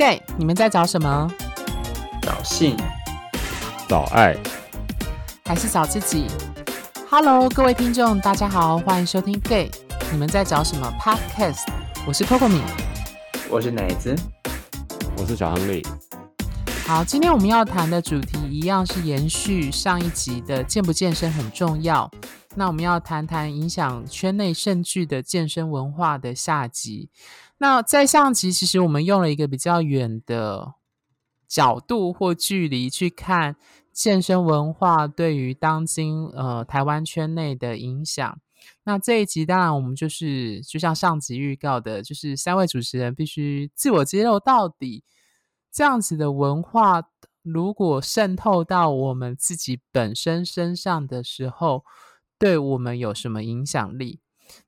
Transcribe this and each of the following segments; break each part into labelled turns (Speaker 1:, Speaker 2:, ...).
Speaker 1: gay，你们在找什么？
Speaker 2: 找性，
Speaker 3: 找爱，
Speaker 1: 还是找自己？Hello，各位听众，大家好，欢迎收听 gay，你们在找什么 Podcast？我是 Coco 米，
Speaker 2: 我是奶子，
Speaker 3: 我是小亨利。
Speaker 1: 好，今天我们要谈的主题一样是延续上一集的健不健身很重要。那我们要谈谈影响圈内甚巨的健身文化的下集。那在上集，其实我们用了一个比较远的角度或距离去看健身文化对于当今呃台湾圈内的影响。那这一集当然我们就是就像上集预告的，就是三位主持人必须自我揭露到底，这样子的文化如果渗透到我们自己本身身上的时候。对我们有什么影响力？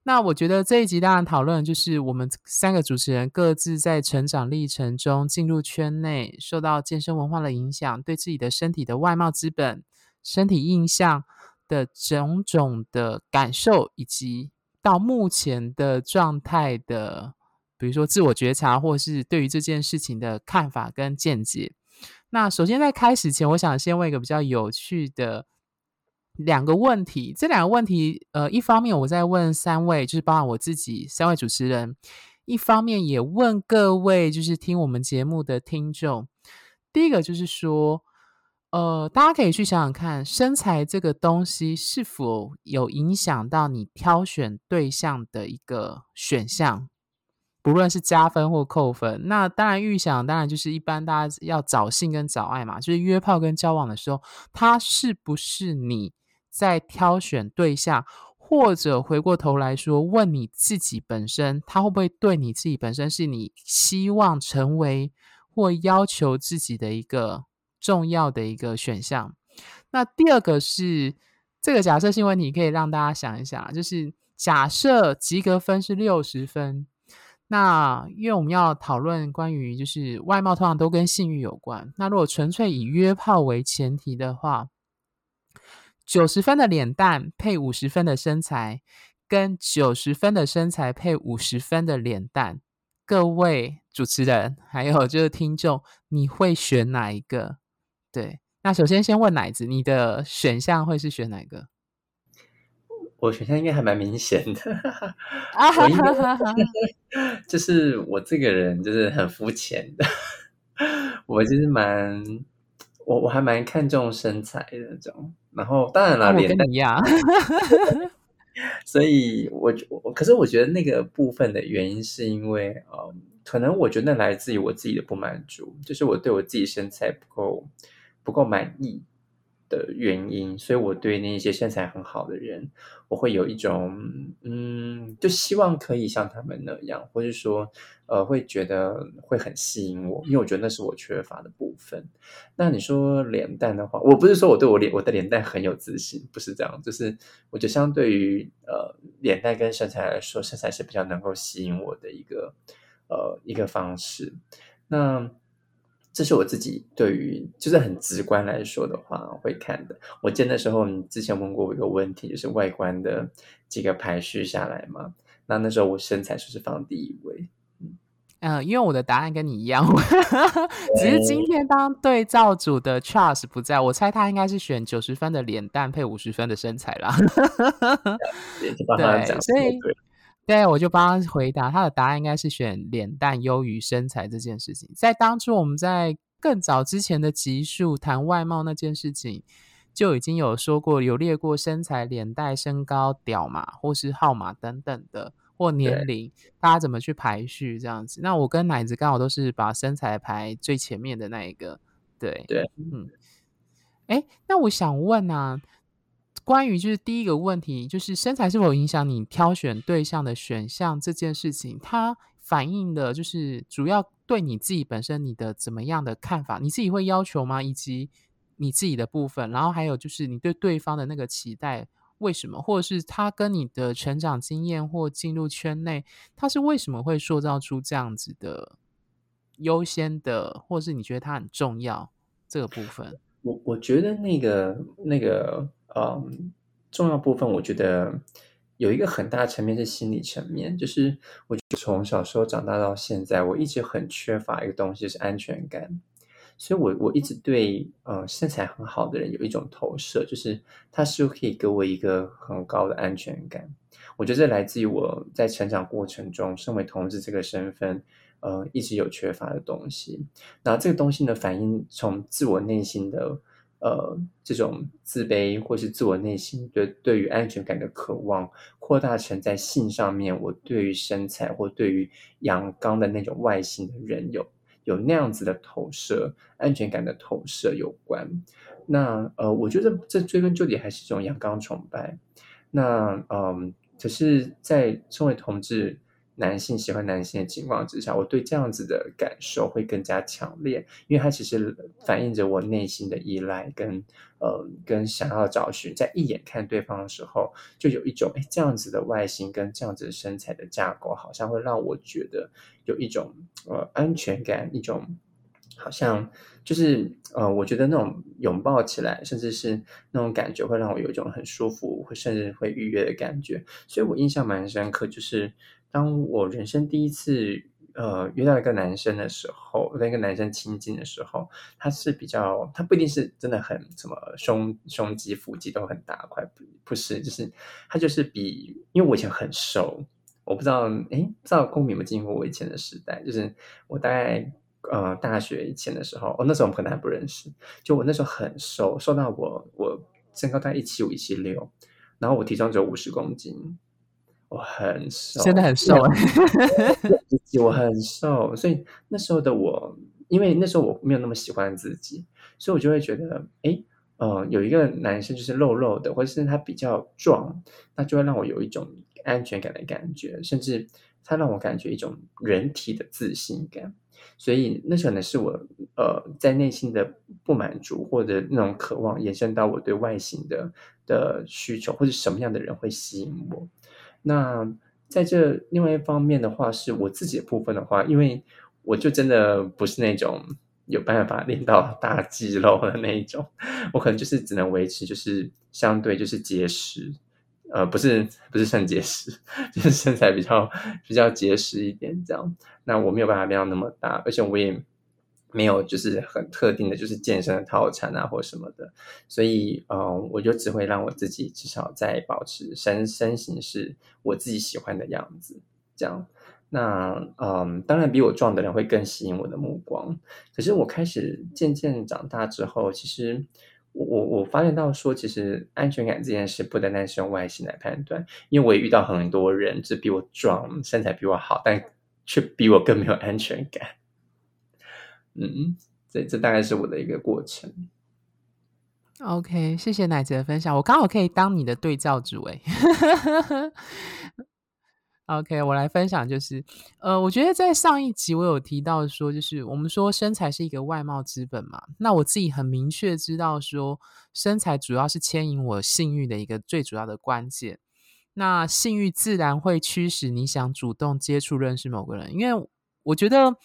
Speaker 1: 那我觉得这一集当然讨论就是我们三个主持人各自在成长历程中进入圈内，受到健身文化的影响，对自己的身体的外貌资本、身体印象的种种的感受，以及到目前的状态的，比如说自我觉察，或是对于这件事情的看法跟见解。那首先在开始前，我想先问一个比较有趣的。两个问题，这两个问题，呃，一方面我在问三位，就是包含我自己三位主持人，一方面也问各位，就是听我们节目的听众。第一个就是说，呃，大家可以去想想看，身材这个东西是否有影响到你挑选对象的一个选项，不论是加分或扣分。那当然预想，当然就是一般大家要找性跟找爱嘛，就是约炮跟交往的时候，它是不是你？在挑选对象，或者回过头来说，问你自己本身，他会不会对你自己本身是你希望成为或要求自己的一个重要的一个选项？那第二个是这个假设性问题，可以让大家想一想，就是假设及格分是六十分，那因为我们要讨论关于就是外貌通常都跟性欲有关，那如果纯粹以约炮为前提的话。九十分的脸蛋配五十分的身材，跟九十分的身材配五十分的脸蛋，各位主持人还有就是听众，你会选哪一个？对，那首先先问奶子，你的选项会是选哪个？
Speaker 2: 我选项应该还蛮明显的，我应该就是我这个人就是很肤浅的，我就是蛮。我我还蛮看重身材的这种，然后当然了，脸蛋
Speaker 1: 一样，
Speaker 2: 所以我我可是我觉得那个部分的原因是因为，呃，可能我觉得来自于我自己的不满足，就是我对我自己身材不够不够满意。的原因，所以我对那些身材很好的人，我会有一种嗯，就希望可以像他们那样，或者说呃，会觉得会很吸引我，因为我觉得那是我缺乏的部分。那你说脸蛋的话，我不是说我对我脸我的脸蛋很有自信，不是这样，就是我觉得相对于呃脸蛋跟身材来说，身材是比较能够吸引我的一个呃一个方式。那这是我自己对于就是很直观来说的话会看的。我记得那时候你之前问过我一个问题，就是外观的几个排序下来嘛。那那时候我身材就是放第一位。
Speaker 1: 嗯，因为我的答案跟你一样，只是今天当对照组的 Charles 不在，我猜他应该是选九十分的脸蛋配五十分的身材啦。
Speaker 2: 对，
Speaker 1: 所以。对，我就帮他回答，他的答案应该是选脸蛋优于身材这件事情。在当初我们在更早之前的集数谈外貌那件事情，就已经有说过，有列过身材、脸蛋、身高、屌码或是号码等等的，或年龄，大家怎么去排序这样子。那我跟奶子刚好都是把身材排最前面的那一个。对
Speaker 2: 对，
Speaker 1: 嗯，哎，那我想问啊。关于就是第一个问题，就是身材是否影响你挑选对象的选项这件事情，它反映的就是主要对你自己本身你的怎么样的看法？你自己会要求吗？以及你自己的部分，然后还有就是你对对方的那个期待，为什么？或者是他跟你的成长经验或进入圈内，他是为什么会塑造出这样子的优先的，或是你觉得他很重要这个部分？
Speaker 2: 我我觉得那个那个。嗯，重要部分我觉得有一个很大的层面是心理层面，就是我从小时候长大到现在，我一直很缺乏一个东西是安全感。所以，我我一直对呃身材很好的人有一种投射，就是他是可以给我一个很高的安全感。我觉得这来自于我在成长过程中，身为同志这个身份，呃，一直有缺乏的东西。那这个东西呢，反映从自我内心的呃这种自卑，或是自我内心对对于安全感的渴望，扩大成在性上面，我对于身材或对于阳刚的那种外形的人有。有那样子的投射，安全感的投射有关。那呃，我觉得这追根究底还是一种阳刚崇拜。那嗯，可是，在身为同志。男性喜欢男性的情况之下，我对这样子的感受会更加强烈，因为它其实反映着我内心的依赖跟呃跟想要找寻，在一眼看对方的时候，就有一种哎这样子的外形跟这样子的身材的架构，好像会让我觉得有一种呃安全感，一种好像就是呃我觉得那种拥抱起来，甚至是那种感觉会让我有一种很舒服，会甚至会愉悦的感觉，所以我印象蛮深刻，就是。当我人生第一次呃约到一个男生的时候，跟一个男生亲近的时候，他是比较，他不一定是真的很什么胸胸肌腹肌都很大块，不不是，就是他就是比，因为我以前很瘦，我不知道，哎，不知道公民有没有经过我以前的时代，就是我大概呃大学以前的时候，哦那时候我们可能还不认识，就我那时候很瘦，瘦到我我身高大概一七五一七六，然后我体重只有五十公斤。我很瘦，
Speaker 1: 真的很瘦哎！
Speaker 2: 我很瘦，所以那时候的我，因为那时候我没有那么喜欢自己，所以我就会觉得，哎，呃，有一个男生就是肉肉的，或者是他比较壮，那就会让我有一种安全感的感觉，甚至他让我感觉一种人体的自信感。所以那可能是我呃在内心的不满足，或者那种渴望，延伸到我对外形的的需求，或者什么样的人会吸引我。那在这另外一方面的话，是我自己的部分的话，因为我就真的不是那种有办法练到大肌肉的那一种，我可能就是只能维持，就是相对就是结实，呃，不是不是肾结石，就是身材比较比较结实一点这样。那我没有办法练到那么大，而且我也。没有，就是很特定的，就是健身的套餐啊，或什么的，所以，嗯，我就只会让我自己至少在保持身身形是我自己喜欢的样子，这样。那，嗯，当然比我壮的人会更吸引我的目光。可是我开始渐渐长大之后，其实我我我发现到说，其实安全感这件事不单单是用外形来判断，因为我也遇到很多人，是比我壮，身材比我好，但却比我更没有安全感。嗯，这这大概是我的一个过程。
Speaker 1: OK，谢谢奶姐的分享，我刚好可以当你的对照组哎。OK，我来分享，就是呃，我觉得在上一集我有提到说，就是我们说身材是一个外貌资本嘛，那我自己很明确知道说，身材主要是牵引我性欲的一个最主要的关键。那性欲自然会驱使你想主动接触认识某个人，因为我觉得。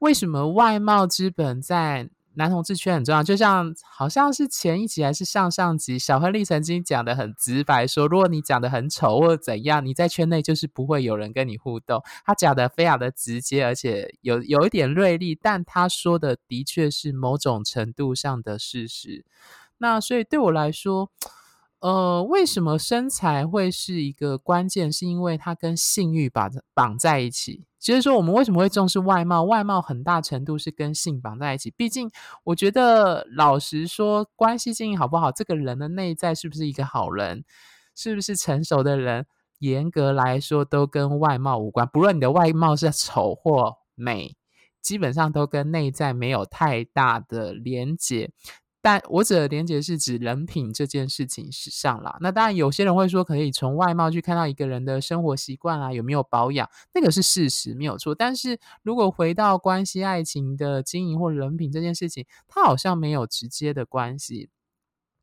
Speaker 1: 为什么外貌之本在男同志圈很重要？就像好像是前一集还是上上集，小亨利曾经讲的很直白，说如果你长得很丑或者怎样，你在圈内就是不会有人跟你互动。他讲的非常的直接，而且有有一点锐利，但他说的的确是某种程度上的事实。那所以对我来说，呃，为什么身材会是一个关键？是因为它跟性欲绑绑在一起。其实说我们为什么会重视外貌？外貌很大程度是跟性绑在一起。毕竟，我觉得老实说，关系经营好不好，这个人的内在是不是一个好人，是不是成熟的人，严格来说都跟外貌无关。不论你的外貌是丑或美，基本上都跟内在没有太大的连结。但我指的连接是指人品这件事情上啦。那当然，有些人会说可以从外貌去看到一个人的生活习惯啊，有没有保养，那个是事实，没有错。但是如果回到关系、爱情的经营或人品这件事情，它好像没有直接的关系。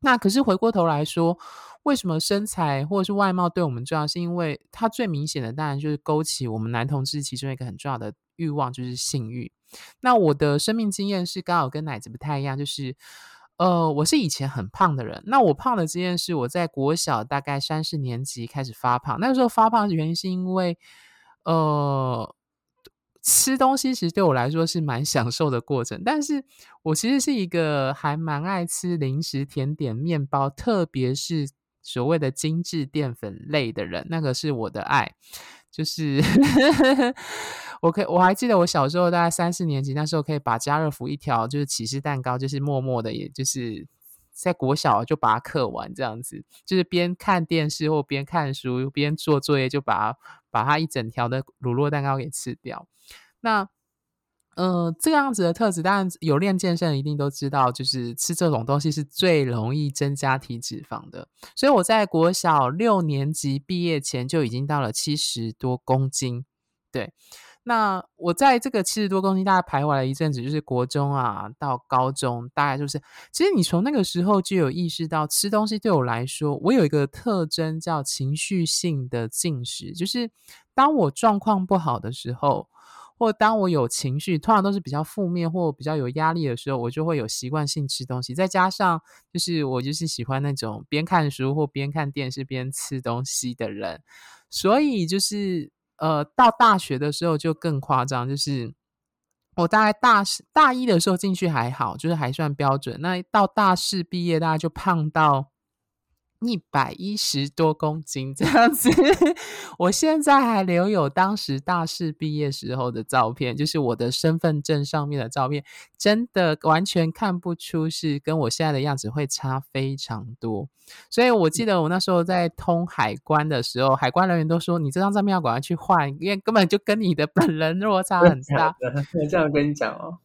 Speaker 1: 那可是回过头来说，为什么身材或者是外貌对我们重要？是因为它最明显的当然就是勾起我们男同志其中一个很重要的欲望，就是性欲。那我的生命经验是刚好跟奶子不太一样，就是。呃，我是以前很胖的人。那我胖的这件事，我在国小大概三四年级开始发胖。那个时候发胖的原因是因为，呃，吃东西其实对我来说是蛮享受的过程。但是我其实是一个还蛮爱吃零食、甜点、面包，特别是所谓的精致淀粉类的人。那个是我的爱，就是 我可以我还记得我小时候大概三四年级那时候，可以把家乐福一条就是起司蛋糕，就是默默的，也就是在国小就把它刻完，这样子，就是边看电视或边看书边做作业，就把它把它一整条的乳酪蛋糕给吃掉。那，呃，这样子的特质，当然有练健身一定都知道，就是吃这种东西是最容易增加体脂肪的。所以我在国小六年级毕业前就已经到了七十多公斤。对，那我在这个七十多公斤大概徘徊了一阵子，就是国中啊到高中，大概就是，其实你从那个时候就有意识到，吃东西对我来说，我有一个特征叫情绪性的进食，就是当我状况不好的时候。或当我有情绪，通常都是比较负面或比较有压力的时候，我就会有习惯性吃东西。再加上，就是我就是喜欢那种边看书或边看电视边吃东西的人，所以就是呃，到大学的时候就更夸张，就是我大概大大一的时候进去还好，就是还算标准。那到大四毕业，大家就胖到。一百一十多公斤这样子，我现在还留有当时大四毕业时候的照片，就是我的身份证上面的照片，真的完全看不出是跟我现在的样子会差非常多。所以我记得我那时候在通海关的时候，海关人员都说：“你这张照片要赶快去换，因为根本就跟你的本人落差很大。”
Speaker 2: 这样跟你讲哦。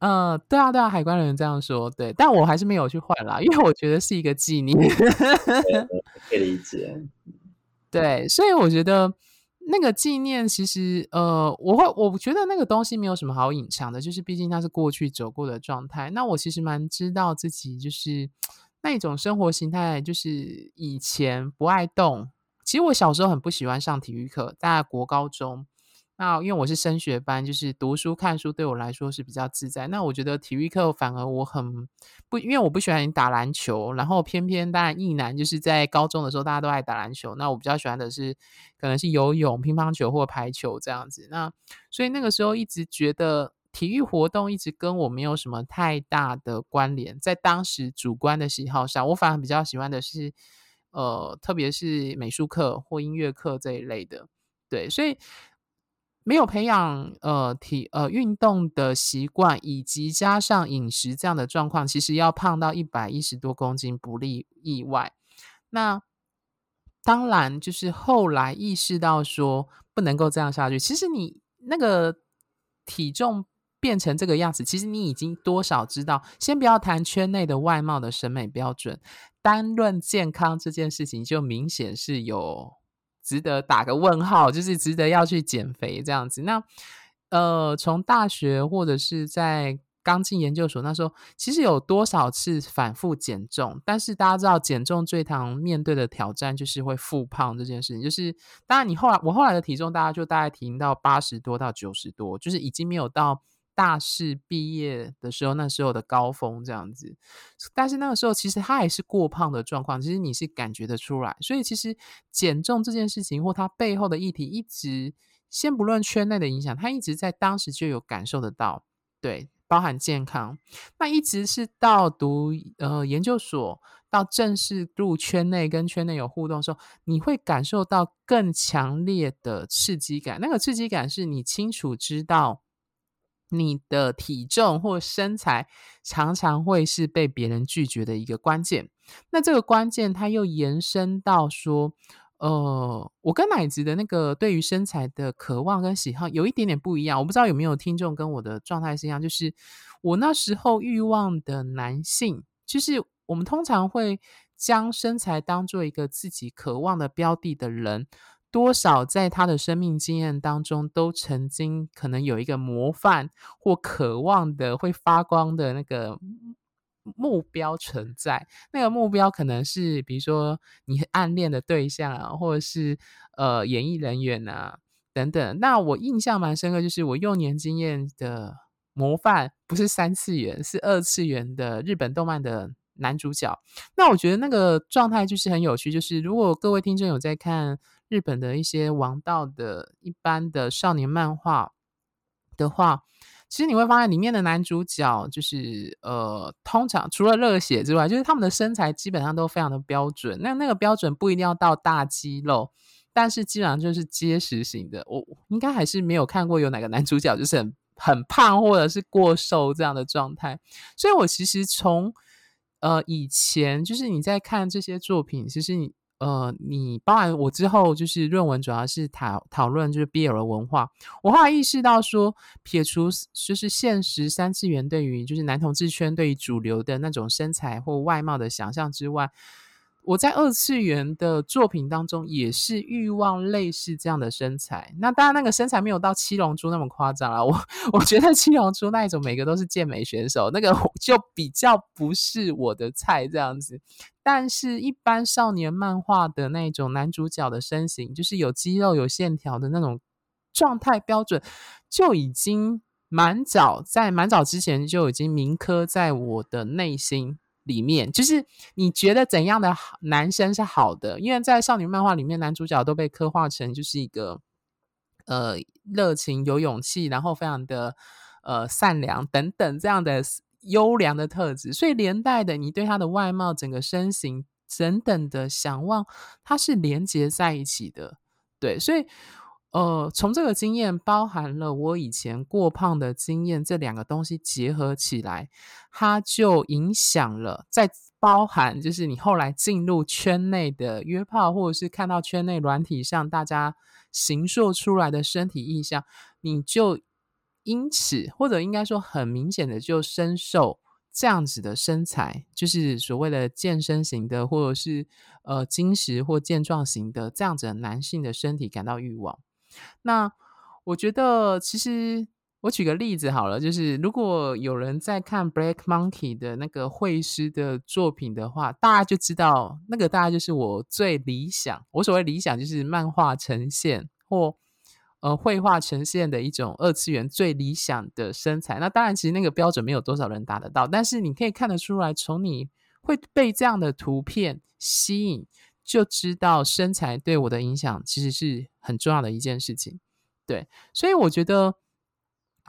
Speaker 1: 嗯，对啊，对啊，海关人员这样说，对，但我还是没有去换啦，因为我觉得是一个纪念，
Speaker 2: 可以理解。
Speaker 1: 对，所以我觉得那个纪念，其实呃，我会我觉得那个东西没有什么好隐藏的，就是毕竟它是过去走过的状态。那我其实蛮知道自己就是那种生活形态，就是以前不爱动。其实我小时候很不喜欢上体育课，在国高中。那因为我是升学班，就是读书看书对我来说是比较自在。那我觉得体育课反而我很不，因为我不喜欢打篮球，然后偏偏当然一男就是在高中的时候大家都爱打篮球，那我比较喜欢的是可能是游泳、乒乓球或排球这样子。那所以那个时候一直觉得体育活动一直跟我没有什么太大的关联，在当时主观的喜好上，我反而比较喜欢的是呃，特别是美术课或音乐课这一类的。对，所以。没有培养呃体呃运动的习惯，以及加上饮食这样的状况，其实要胖到一百一十多公斤不例意外。那当然就是后来意识到说不能够这样下去。其实你那个体重变成这个样子，其实你已经多少知道。先不要谈圈内的外貌的审美标准，单论健康这件事情，就明显是有。值得打个问号，就是值得要去减肥这样子。那呃，从大学或者是在刚进研究所那时候，其实有多少次反复减重？但是大家知道，减重最常面对的挑战就是会复胖这件事情。就是当然，你后来我后来的体重，大家就大概停到八十多到九十多，就是已经没有到。大四毕业的时候，那时候的高峰这样子，但是那个时候其实他还是过胖的状况，其实你是感觉得出来。所以其实减重这件事情或它背后的议题，一直先不论圈内的影响，他一直在当时就有感受得到。对，包含健康，那一直是到读呃研究所，到正式入圈内跟圈内有互动的时候，你会感受到更强烈的刺激感。那个刺激感是你清楚知道。你的体重或身材常常会是被别人拒绝的一个关键。那这个关键，它又延伸到说，呃，我跟奶子的那个对于身材的渴望跟喜好有一点点不一样。我不知道有没有听众跟我的状态是一样，就是我那时候欲望的男性，就是我们通常会将身材当做一个自己渴望的标的的人。多少在他的生命经验当中，都曾经可能有一个模范或渴望的会发光的那个目标存在。那个目标可能是，比如说你暗恋的对象啊，或者是呃演艺人员啊等等。那我印象蛮深刻，就是我幼年经验的模范不是三次元，是二次元的日本动漫的男主角。那我觉得那个状态就是很有趣，就是如果各位听众有在看日本的一些王道的一般的少年漫画的话。其实你会发现，里面的男主角就是呃，通常除了热血之外，就是他们的身材基本上都非常的标准。那那个标准不一定要到大肌肉，但是基本上就是结实型的。我应该还是没有看过有哪个男主角就是很很胖或者是过瘦这样的状态。所以我其实从呃以前就是你在看这些作品，其实你。呃，你包含我之后就是论文，主要是讨讨论就是 BL 的文化。我后来意识到说，撇除就是现实三次元对于就是男同志圈对于主流的那种身材或外貌的想象之外。我在二次元的作品当中也是欲望类似这样的身材，那当然那个身材没有到七龙珠那么夸张啊。我我觉得七龙珠那一种每个都是健美选手，那个就比较不是我的菜这样子。但是，一般少年漫画的那种男主角的身形，就是有肌肉、有线条的那种状态标准，就已经蛮早在蛮早之前就已经铭刻在我的内心。里面就是你觉得怎样的男生是好的？因为在少女漫画里面，男主角都被刻画成就是一个呃热情、有勇气，然后非常的呃善良等等这样的优良的特质，所以连带的你对他的外貌、整个身形等等的想望，它是连接在一起的。对，所以。呃，从这个经验包含了我以前过胖的经验，这两个东西结合起来，它就影响了。在包含就是你后来进入圈内的约炮，或者是看到圈内软体上大家形塑出来的身体意象，你就因此或者应该说很明显的就深受这样子的身材，就是所谓的健身型的，或者是呃精实或健壮型的这样子男性的身体感到欲望。那我觉得，其实我举个例子好了，就是如果有人在看 Black Monkey 的那个绘师的作品的话，大家就知道那个大概就是我最理想。我所谓理想，就是漫画呈现或呃绘画呈现的一种二次元最理想的身材。那当然，其实那个标准没有多少人达得到，但是你可以看得出来，从你会被这样的图片吸引。就知道身材对我的影响其实是很重要的一件事情，对，所以我觉得，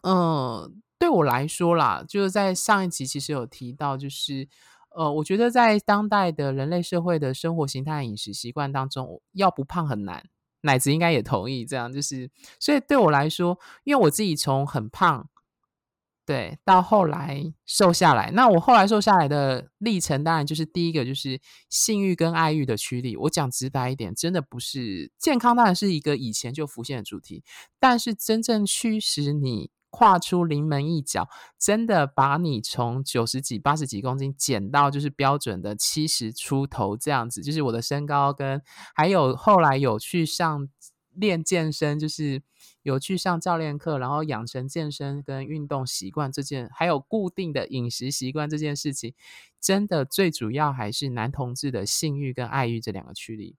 Speaker 1: 嗯，对我来说啦，就是在上一集其实有提到，就是呃，我觉得在当代的人类社会的生活形态、饮食习惯当中，要不胖很难。奶子应该也同意这样，就是所以对我来说，因为我自己从很胖。对，到后来瘦下来，那我后来瘦下来的历程，当然就是第一个就是性欲跟爱欲的驱力。我讲直白一点，真的不是健康，当然是一个以前就浮现的主题，但是真正驱使你跨出临门一脚，真的把你从九十几、八十几公斤减到就是标准的七十出头这样子，就是我的身高跟还有后来有去上练健身，就是。有去上教练课，然后养成健身跟运动习惯这件，还有固定的饮食习惯这件事情，真的最主要还是男同志的性欲跟爱欲这两个驱力。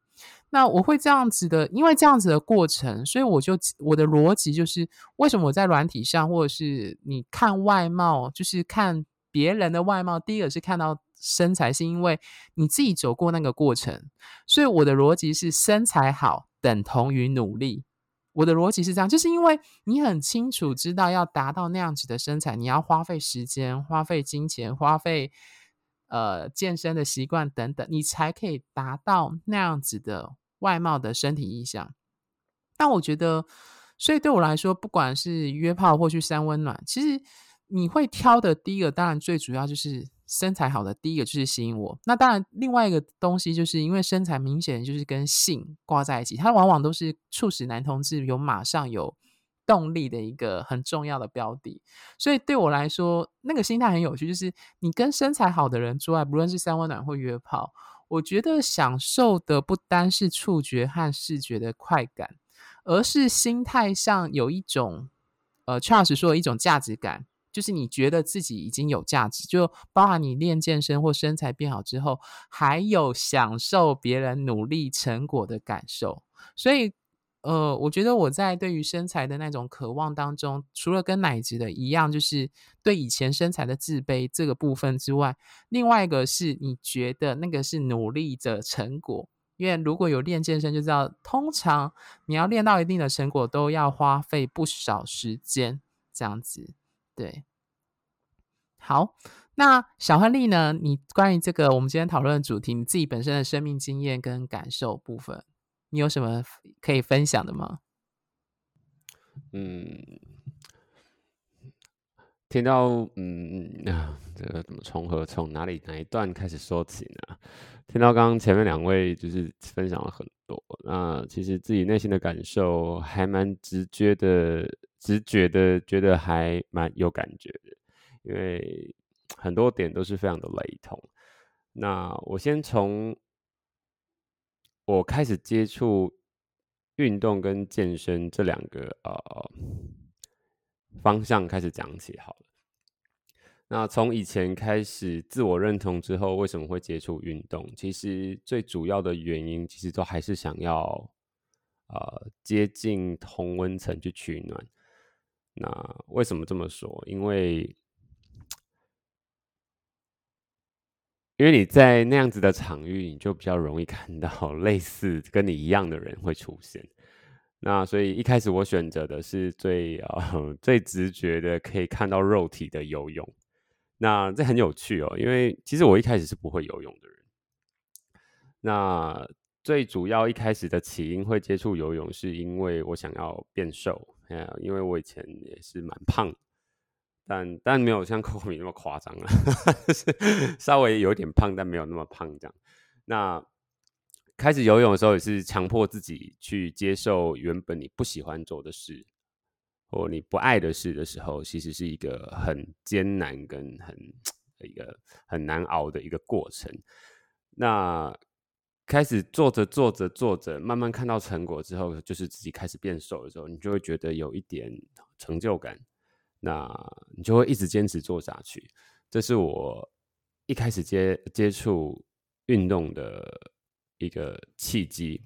Speaker 1: 那我会这样子的，因为这样子的过程，所以我就我的逻辑就是，为什么我在软体上，或者是你看外貌，就是看别人的外貌，第一个是看到身材，是因为你自己走过那个过程，所以我的逻辑是身材好等同于努力。我的逻辑是这样，就是因为你很清楚知道要达到那样子的身材，你要花费时间、花费金钱、花费呃健身的习惯等等，你才可以达到那样子的外貌的身体意向。但我觉得，所以对我来说，不管是约炮或去三温暖，其实你会挑的第一个，当然最主要就是。身材好的第一个就是吸引我，那当然另外一个东西就是因为身材明显就是跟性挂在一起，它往往都是促使男同志有马上有动力的一个很重要的标的。所以对我来说，那个心态很有趣，就是你跟身材好的人做爱，不论是三温暖或约炮，我觉得享受的不单是触觉和视觉的快感，而是心态上有一种呃，Charles 说的一种价值感。就是你觉得自己已经有价值，就包含你练健身或身材变好之后，还有享受别人努力成果的感受。所以呃，我觉得我在对于身材的那种渴望当中，除了跟奶子的一样，就是对以前身材的自卑这个部分之外，另外一个是你觉得那个是努力的成果。因为如果有练健身，就知道通常你要练到一定的成果，都要花费不少时间。这样子，对。好，那小亨利呢？你关于这个我们今天讨论的主题，你自己本身的生命经验跟感受部分，你有什么可以分享的吗？
Speaker 3: 嗯，听到嗯啊，这个怎么从何从哪里哪一段开始说起呢？听到刚刚前面两位就是分享了很多，那其实自己内心的感受还蛮直觉的，直觉的觉得还蛮有感觉的。因为很多点都是非常的雷同。那我先从我开始接触运动跟健身这两个呃方向开始讲起好了。那从以前开始自我认同之后，为什么会接触运动？其实最主要的原因，其实都还是想要呃接近同温层去取暖。那为什么这么说？因为因为你在那样子的场域，你就比较容易看到类似跟你一样的人会出现。那所以一开始我选择的是最呃最直觉的，可以看到肉体的游泳。那这很有趣哦，因为其实我一开始是不会游泳的人。那最主要一开始的起因会接触游泳，是因为我想要变瘦。因为我以前也是蛮胖。但但没有像 Coco 米那么夸张了，稍微有点胖，但没有那么胖这样。那开始游泳的时候，也是强迫自己去接受原本你不喜欢做的事，或你不爱的事的时候，其实是一个很艰难跟很 一个很难熬的一个过程。那开始做着做着做着，慢慢看到成果之后，就是自己开始变瘦的时候，你就会觉得有一点成就感。那你就会一直坚持做下去，这是我一开始接接触运动的一个契机。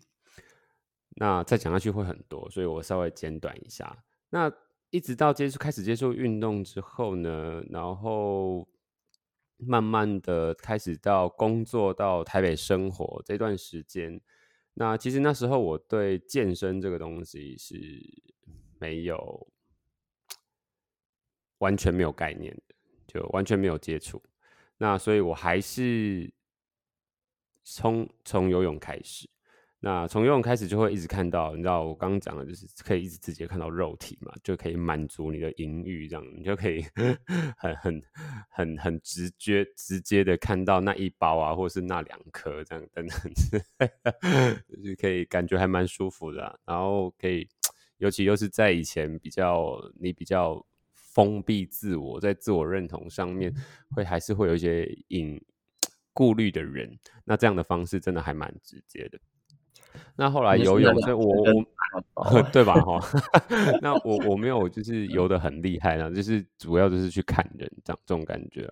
Speaker 3: 那再讲下去会很多，所以我稍微简短一下。那一直到接触开始接触运动之后呢，然后慢慢的开始到工作到台北生活这段时间，那其实那时候我对健身这个东西是没有。完全没有概念的，就完全没有接触。那所以我还是从从游泳开始。那从游泳开始就会一直看到，你知道我刚刚讲的，就是可以一直直接看到肉体嘛，就可以满足你的淫欲，这样你就可以 很很很很直接直接的看到那一包啊，或是那两颗这样等等，就是可以感觉还蛮舒服的。然后可以，尤其又是在以前比较你比较。封闭自我，在自我认同上面会还是会有一些隐顾虑的人，那这样的方式真的还蛮直接的。那后来游泳，所以我我 对吧？哈，那我我没有就是游的很厉害啊，就是主要就是去看人这样这种感觉。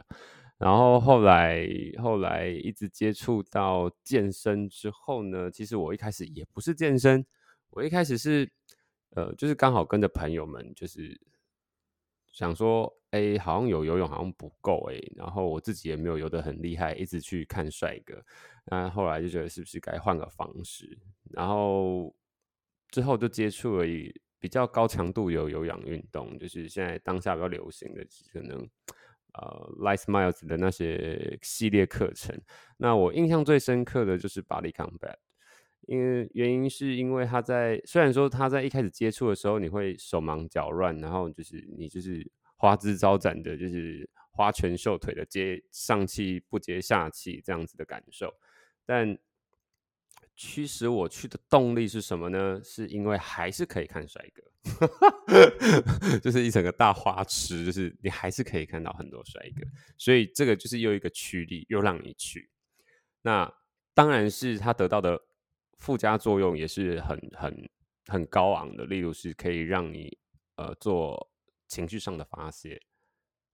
Speaker 3: 然后后来后来一直接触到健身之后呢，其实我一开始也不是健身，我一开始是呃，就是刚好跟着朋友们就是。想说，哎，好像有游泳，好像不够，哎，然后我自己也没有游得很厉害，一直去看帅哥，那后来就觉得是不是该换个方式，然后之后就接触了比较高强度有有氧运动，就是现在当下比较流行的，可能呃，Light Miles 的那些系列课程。那我印象最深刻的就是 Body Combat。因为原因是因为他在虽然说他在一开始接触的时候你会手忙脚乱，然后就是你就是花枝招展的，就是花拳绣腿的接上气不接下气这样子的感受，但驱使我去的动力是什么呢？是因为还是可以看帅哥，就是一整个大花痴，就是你还是可以看到很多帅哥，所以这个就是又一个驱力，又让你去。那当然是他得到的。附加作用也是很很很高昂的，例如是可以让你呃做情绪上的发泄，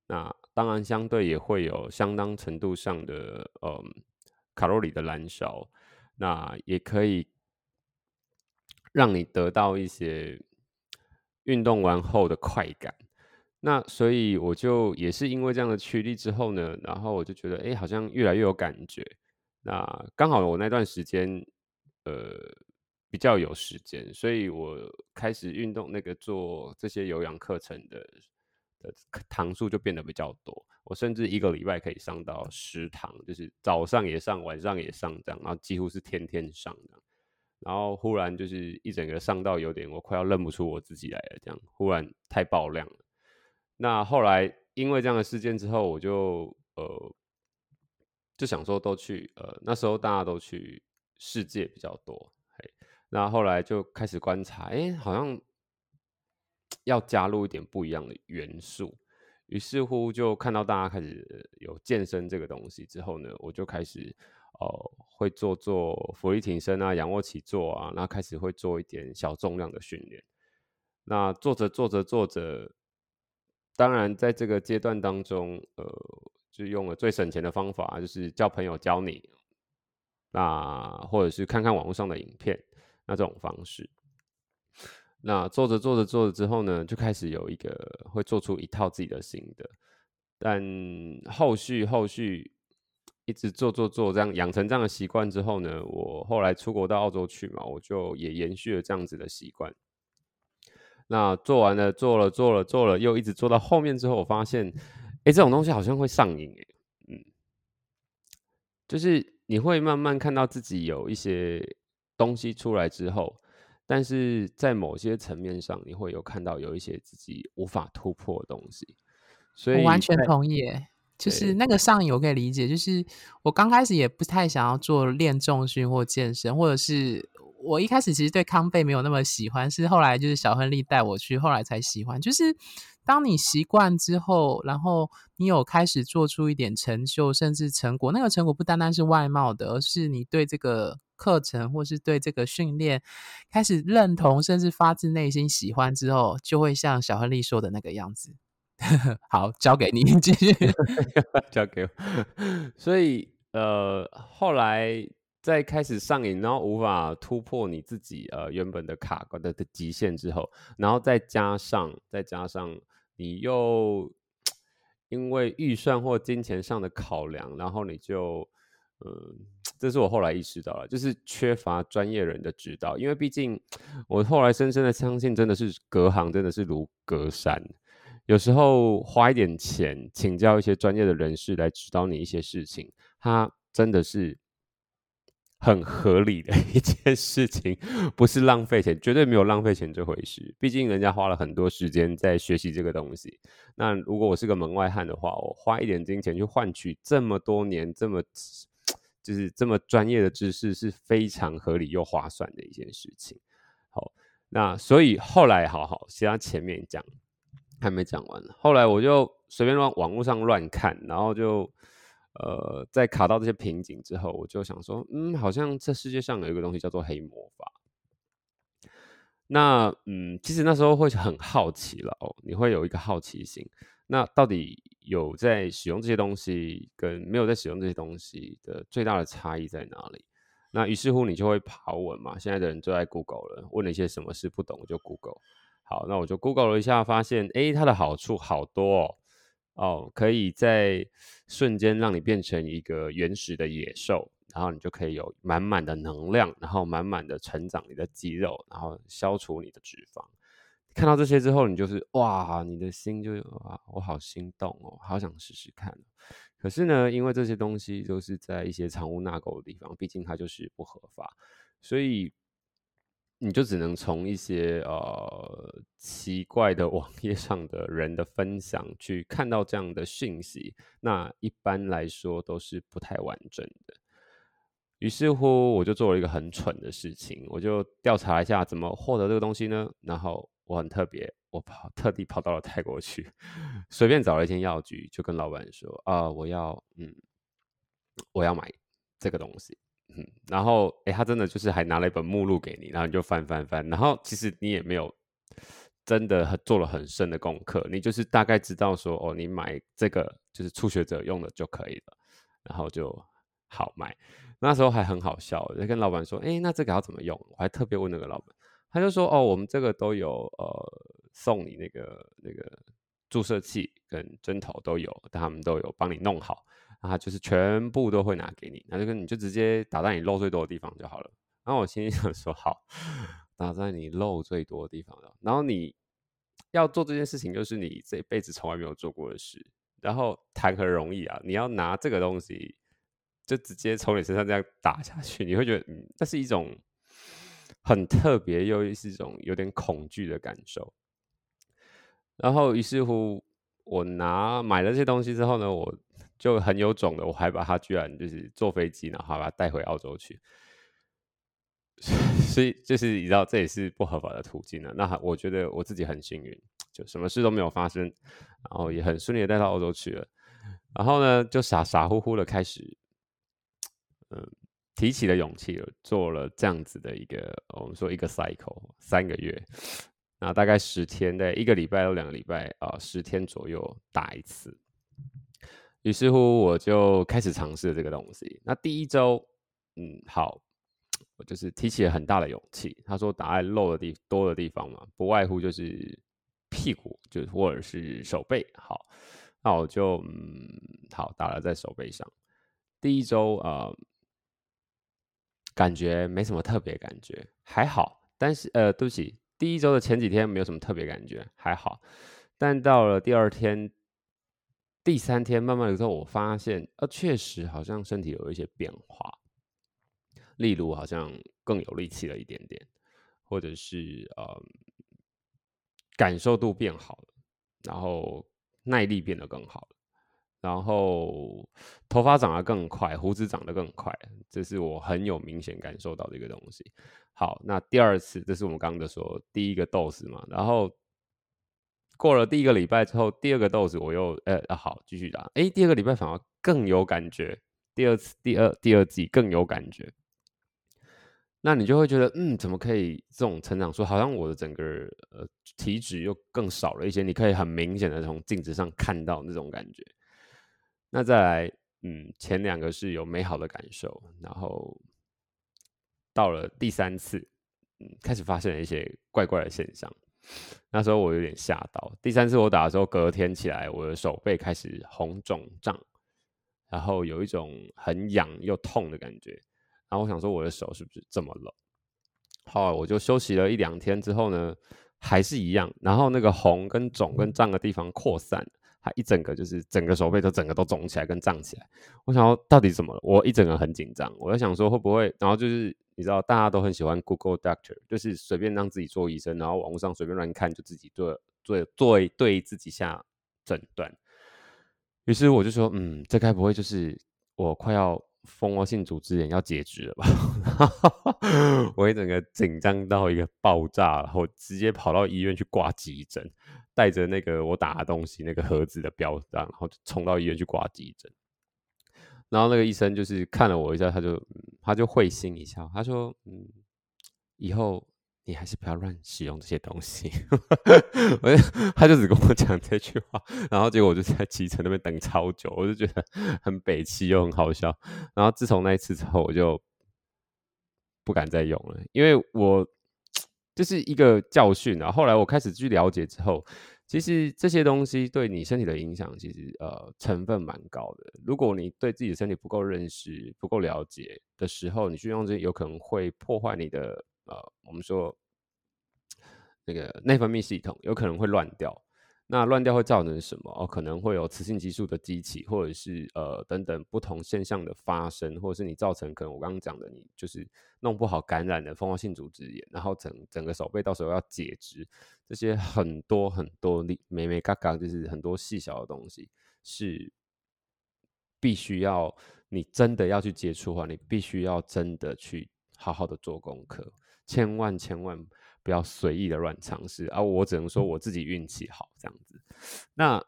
Speaker 3: 那当然相对也会有相当程度上的呃卡路里的燃烧，那也可以让你得到一些运动完后的快感。那所以我就也是因为这样的驱力之后呢，然后我就觉得，哎，好像越来越有感觉。那刚好我那段时间，呃，比较有时间，所以我开始运动，那个做这些有氧课程的的堂数就变得比较多。我甚至一个礼拜可以上到十堂，就是早上也上，晚上也上这样，然后几乎是天天上这样。然后忽然就是一整个上到有点，我快要认不出我自己来了，这样忽然太爆量了。那后来因为这样的事件之后，我就呃就想说都去呃那时候大家都去世界比较多，嘿，那后来就开始观察，哎，好像要加入一点不一样的元素，于是乎就看到大家开始有健身这个东西之后呢，我就开始哦会做做俯卧挺身啊、仰卧起坐啊，然后开始会做一点小重量的训练，那做着做着做着。当然，在这个阶段当中，呃，就用了最省钱的方法，就是叫朋友教你，那或者是看看网络上的影片，那这种方式。那做着做着做着之后呢，就开始有一个会做出一套自己的心得。但后续后续一直做做做，这样养成这样的习惯之后呢，我后来出国到澳洲去嘛，我就也延续了这样子的习惯。那做完了，做了，做了，做了，又一直做到后面之后，我发现，哎，这种东西好像会上瘾，哎，嗯，就是你会慢慢看到自己有一些东西出来之后，但是在某些层面上，你会有看到有一些自己无法突破的东西，所以
Speaker 1: 我完全同意，哎，就是那个上瘾，我可以理解，就是我刚开始也不太想要做练重训或健身，或者是。我一开始其实对康贝没有那么喜欢，是后来就是小亨利带我去，后来才喜欢。就是当你习惯之后，然后你有开始做出一点成就，甚至成果，那个成果不单单是外貌的，而是你对这个课程或是对这个训练开始认同，甚至发自内心喜欢之后，就会像小亨利说的那个样子。好，交给你继续，
Speaker 3: 交给我。所以呃，后来。在开始上瘾，然后无法突破你自己呃原本的卡关的的极限之后，然后再加上再加上你又因为预算或金钱上的考量，然后你就嗯，这是我后来意识到了，就是缺乏专业人的指导。因为毕竟我后来深深的相信，真的是隔行真的是如隔山，有时候花一点钱请教一些专业的人士来指导你一些事情，他真的是。很合理的一件事情，不是浪费钱，绝对没有浪费钱这回事。毕竟人家花了很多时间在学习这个东西。那如果我是个门外汉的话，我花一点金钱去换取这么多年这么就是这么专业的知识，是非常合理又划算的一件事情。好，那所以后来，好好，其他前面讲还没讲完，后来我就随便往网络上乱看，然后就。呃，在卡到这些瓶颈之后，我就想说，嗯，好像这世界上有一个东西叫做黑魔法。那，嗯，其实那时候会很好奇了哦，你会有一个好奇心。那到底有在使用这些东西，跟没有在使用这些东西的最大的差异在哪里？那于是乎你就会爬文嘛。现在的人就在 Google 了，问了一些什么事不懂，我就 Google。好，那我就 Google 了一下，发现，哎，它的好处好多哦。哦，可以在瞬间让你变成一个原始的野兽，然后你就可以有满满的能量，然后满满的成长你的肌肉，然后消除你的脂肪。看到这些之后，你就是哇，你的心就啊，我好心动哦，好想试试看。可是呢，因为这些东西都是在一些藏污纳垢的地方，毕竟它就是不合法，所以。你就只能从一些呃奇怪的网页上的人的分享去看到这样的讯息，那一般来说都是不太完整的。于是乎，我就做了一个很蠢的事情，我就调查一下怎么获得这个东西呢？然后我很特别，我跑特地跑到了泰国去，随便找了一间药局，就跟老板说啊，我要嗯，我要买这个东西。嗯，然后哎，他真的就是还拿了一本目录给你，然后你就翻翻翻，然后其实你也没有真的做了很深的功课，你就是大概知道说哦，你买这个就是初学者用的就可以了，然后就好买。那时候还很好笑，就跟老板说，哎，那这个要怎么用？我还特别问那个老板，他就说：“哦，我们这个都有，呃，送你那个那个注射器跟针头都有，他们都有帮你弄好，啊就是全部都会拿给你，那就跟你就直接打在你漏最多的地方就好了。”然后我心里 想说：“好，打在你漏最多的地方了。”然后你要做这件事情，就是你这辈子从来没有做过的事。然后谈何容易啊！你要拿这个东西，就直接从你身上这样打下去，你会觉得，嗯，那是一种很特别又是一种有点恐惧的感受。然后于是乎，我拿买了这些东西之后呢，我就很有种的，我还把它居然就是坐飞机，然后把它带回澳洲去。所以就是你知道，这也是不合法的途径了。那我觉得我自己很幸运。就什么事都没有发生，然后也很顺利的带到澳洲去了，然后呢，就傻傻乎乎的开始，嗯，提起了勇气，做了这样子的一个，我们说一个 cycle，三个月，那大概十天的一个礼拜到两个礼拜啊，十天左右打一次。于是乎，我就开始尝试这个东西。那第一周，嗯，好，我就是提起了很大的勇气。他说打在漏的地多的地方嘛，不外乎就是。屁股就或者是手背，好，那我就嗯好打了在手背上。第一周啊，感觉没什么特别感觉，还好。但是呃，对不起，第一周的前几天没有什么特别感觉，还好。但到了第二天、第三天，慢慢的之后，我发现呃，确实好像身体有一些变化，例如好像更有力气了一点点，或者是呃。感受度变好了，然后耐力变得更好了，然后头发长得更快，胡子长得更快，这是我很有明显感受到的一个东西。好，那第二次，这是我们刚刚的说第一个 dose 嘛，然后过了第一个礼拜之后，第二个 dose 我又呃好继续打，哎，第二个礼拜反而更有感觉，第二次第二第二季更有感觉。那你就会觉得，嗯，怎么可以这种成长？说好像我的整个呃体脂又更少了一些，你可以很明显的从镜子上看到那种感觉。那再来，嗯，前两个是有美好的感受，然后到了第三次，嗯，开始发现了一些怪怪的现象。那时候我有点吓到。第三次我打的时候，隔天起来，我的手背开始红肿胀，然后有一种很痒又痛的感觉。然后我想说，我的手是不是这么冷？好，我就休息了一两天之后呢，还是一样。然后那个红跟肿跟胀的地方扩散，他一整个就是整个手背都整个都肿起来跟胀起来。我想要，到底怎么了？我一整个很紧张。我在想说，会不会？然后就是你知道，大家都很喜欢 Google Doctor，就是随便让自己做医生，然后网络上随便乱看，就自己做做做对自己下诊断。于是我就说，嗯，这该不会就是我快要。蜂窝性组织炎要截肢了吧？我一整个紧张到一个爆炸，然后直接跑到医院去挂急诊，带着那个我打的东西那个盒子的标章，然后就冲到医院去挂急诊。然后那个医生就是看了我一下，他就他就会心一笑，他说：“嗯，以后。”你还是不要乱使用这些东西。我就他就只跟我讲这句话，然后结果我就在基层那边等超久，我就觉得很北气又很好笑。然后自从那一次之后，我就不敢再用了，因为我就是一个教训啊。后来我开始去了解之后，其实这些东西对你身体的影响，其实呃成分蛮高的。如果你对自己的身体不够认识、不够了解的时候，你去用这有可能会破坏你的。呃，我们说那个内分泌系统有可能会乱掉，那乱掉会造成什么？哦，可能会有雌性激素的激起，或者是呃等等不同现象的发生，或者是你造成可能我刚刚讲的，你就是弄不好感染的蜂窝性组织炎，然后整整个手背到时候要截肢，这些很多很多你美美嘎嘎，就是很多细小的东西是必须要你真的要去接触的话，你必须要真的去好好的做功课。千万千万不要随意的乱尝试啊！我只能说我自己运气好这样子。那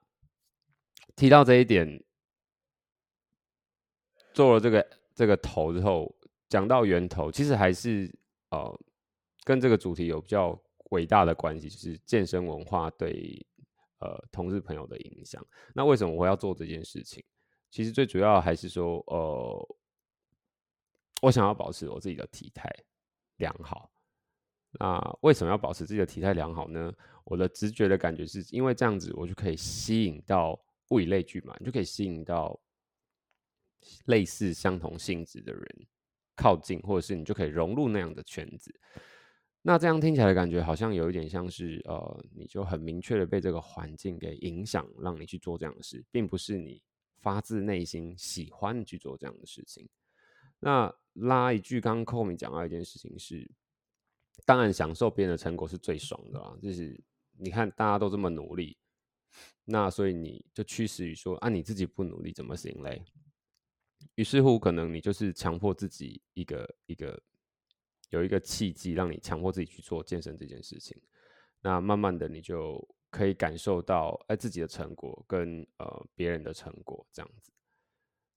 Speaker 3: 提到这一点，做了这个这个头之后，讲到源头，其实还是呃跟这个主题有比较伟大的关系，就是健身文化对呃同事朋友的影响。那为什么我要做这件事情？其实最主要还是说，呃，我想要保持我自己的体态。良好，那为什么要保持自己的体态良好呢？我的直觉的感觉是因为这样子，我就可以吸引到物以类聚嘛，你就可以吸引到类似相同性质的人靠近，或者是你就可以融入那样的圈子。那这样听起来感觉好像有一点像是呃，你就很明确的被这个环境给影响，让你去做这样的事，并不是你发自内心喜欢去做这样的事情。那拉一句，刚刚寇米讲到一件事情是，当然享受别人的成果是最爽的啦。就是你看大家都这么努力，那所以你就驱使于说啊，你自己不努力怎么行嘞？于是乎，可能你就是强迫自己一个一个有一个契机，让你强迫自己去做健身这件事情。那慢慢的，你就可以感受到哎自己的成果跟呃别人的成果这样子。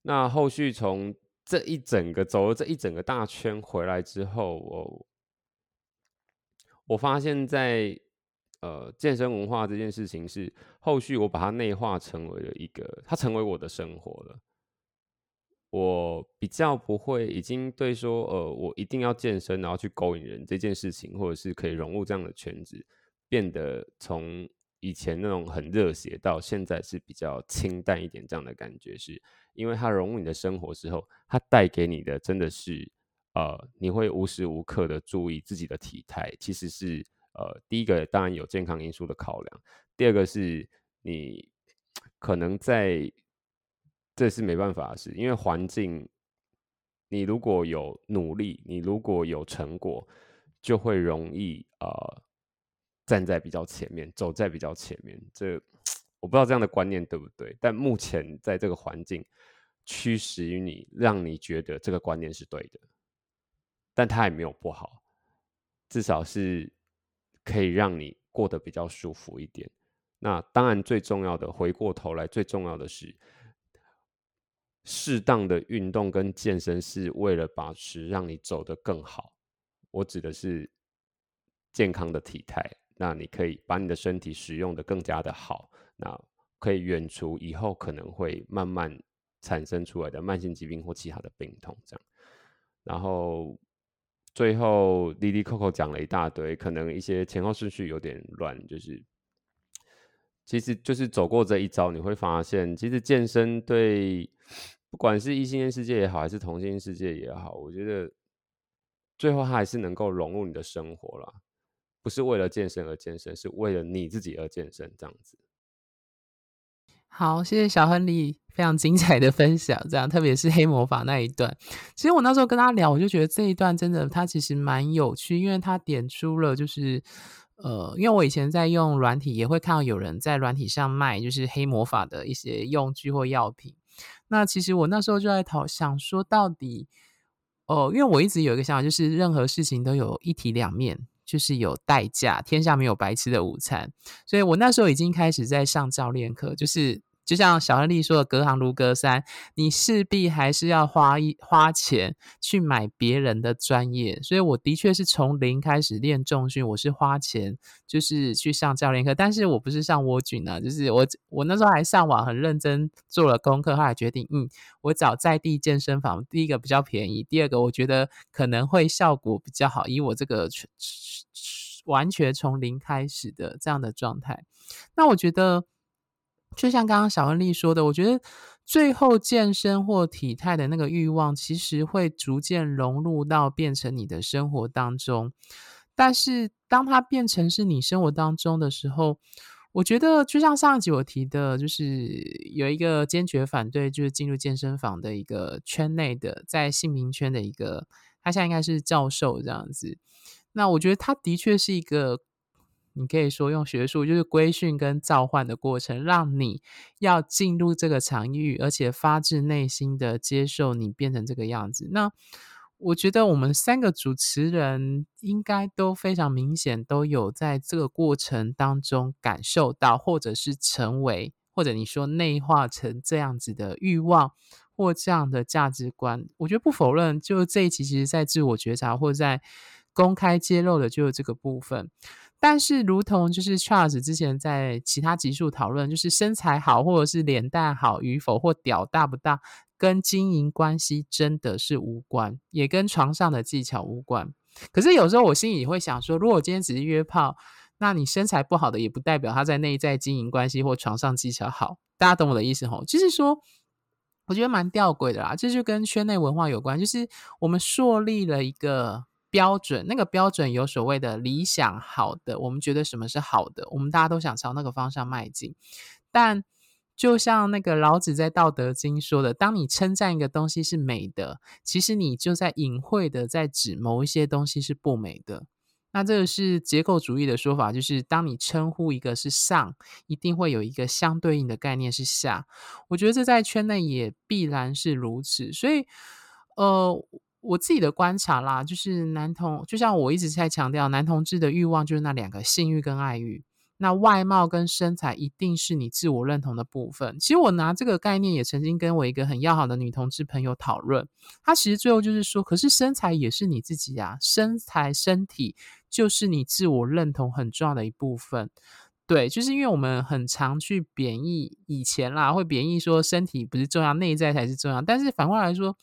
Speaker 3: 那后续从这一整个走了这一整个大圈回来之后，我我发现，在呃健身文化这件事情是后续我把它内化成为了一个，它成为我的生活了。我比较不会已经对说，呃，我一定要健身，然后去勾引人这件事情，或者是可以融入这样的圈子，变得从以前那种很热血到现在是比较清淡一点这样的感觉是。因为它融入你的生活之后，它带给你的真的是，呃，你会无时无刻的注意自己的体态。其实是，呃，第一个当然有健康因素的考量，第二个是你可能在，这是没办法的事，因为环境，你如果有努力，你如果有成果，就会容易呃站在比较前面，走在比较前面。这我不知道这样的观念对不对，但目前在这个环境。驱使于你，让你觉得这个观念是对的，但它也没有不好，至少是可以让你过得比较舒服一点。那当然，最重要的，回过头来，最重要的是适当的运动跟健身是为了保持让你走得更好。我指的是健康的体态，那你可以把你的身体使用的更加的好，那可以远除以后可能会慢慢。产生出来的慢性疾病或其他的病痛，这样，然后最后 Lily Coco 讲了一大堆，可能一些前后顺序有点乱，就是其实就是走过这一招，你会发现，其实健身对不管是异性恋世界也好，还是同性恋世界也好，我觉得最后它还是能够融入你的生活啦，不是为了健身而健身，是为了你自己而健身，这样子。
Speaker 1: 好，谢谢小亨利非常精彩的分享。这样，特别是黑魔法那一段，其实我那时候跟他聊，我就觉得这一段真的他其实蛮有趣，因为他点出了就是呃，因为我以前在用软体，也会看到有人在软体上卖就是黑魔法的一些用具或药品。那其实我那时候就在讨想说，到底哦，因为我一直有一个想法，就是任何事情都有一体两面。就是有代价，天下没有白吃的午餐，所以我那时候已经开始在上教练课，就是就像小亨利说的，隔行如隔山，你势必还是要花一花钱去买别人的专业，所以我的确是从零开始练重训，我是花钱就是去上教练课，但是我不是上蜗菌啊，就是我我那时候还上网很认真做了功课，后来决定，嗯，我找在地健身房，第一个比较便宜，第二个我觉得可能会效果比较好，以我这个。完全从零开始的这样的状态，那我觉得就像刚刚小恩丽说的，我觉得最后健身或体态的那个欲望，其实会逐渐融入到变成你的生活当中。但是当它变成是你生活当中的时候，我觉得就像上一集我提的，就是有一个坚决反对，就是进入健身房的一个圈内的，在姓名圈的一个，他现在应该是教授这样子。那我觉得他的确是一个，你可以说用学术就是规训跟召唤的过程，让你要进入这个场域，而且发自内心的接受你变成这个样子。那我觉得我们三个主持人应该都非常明显，都有在这个过程当中感受到，或者是成为，或者你说内化成这样子的欲望或这样的价值观。我觉得不否认，就这一期其实在自我觉察或在。公开揭露的就是这个部分，但是如同就是 Charles 之前在其他集数讨论，就是身材好或者是脸蛋好与否或屌大不大，跟经营关系真的是无关，也跟床上的技巧无关。可是有时候我心里会想说，如果我今天只是约炮，那你身材不好的也不代表他在内在经营关系或床上技巧好。大家懂我的意思吼？就是说，我觉得蛮吊诡的啦。这就跟圈内文化有关，就是我们树立了一个标准，那个标准有所谓的理想好的，我们觉得什么是好的，我们大家都想朝那个方向迈进，但。就像那个老子在《道德经》说的，当你称赞一个东西是美的，其实你就在隐晦的在指某一些东西是不美的。那这个是结构主义的说法，就是当你称呼一个是上，一定会有一个相对应的概念是下。我觉得这在圈内也必然是如此。所以，呃，我自己的观察啦，就是男同，就像我一直在强调，男同志的欲望就是那两个性欲跟爱欲。那外貌跟身材一定是你自我认同的部分。其实我拿这个概念也曾经跟我一个很要好的女同志朋友讨论，她其实最后就是说，可是身材也是你自己啊，身材身体就是你自我认同很重要的一部分。对，就是因为我们很常去贬义，以前啦会贬义说身体不是重要，内在才是重要，但是反过来说。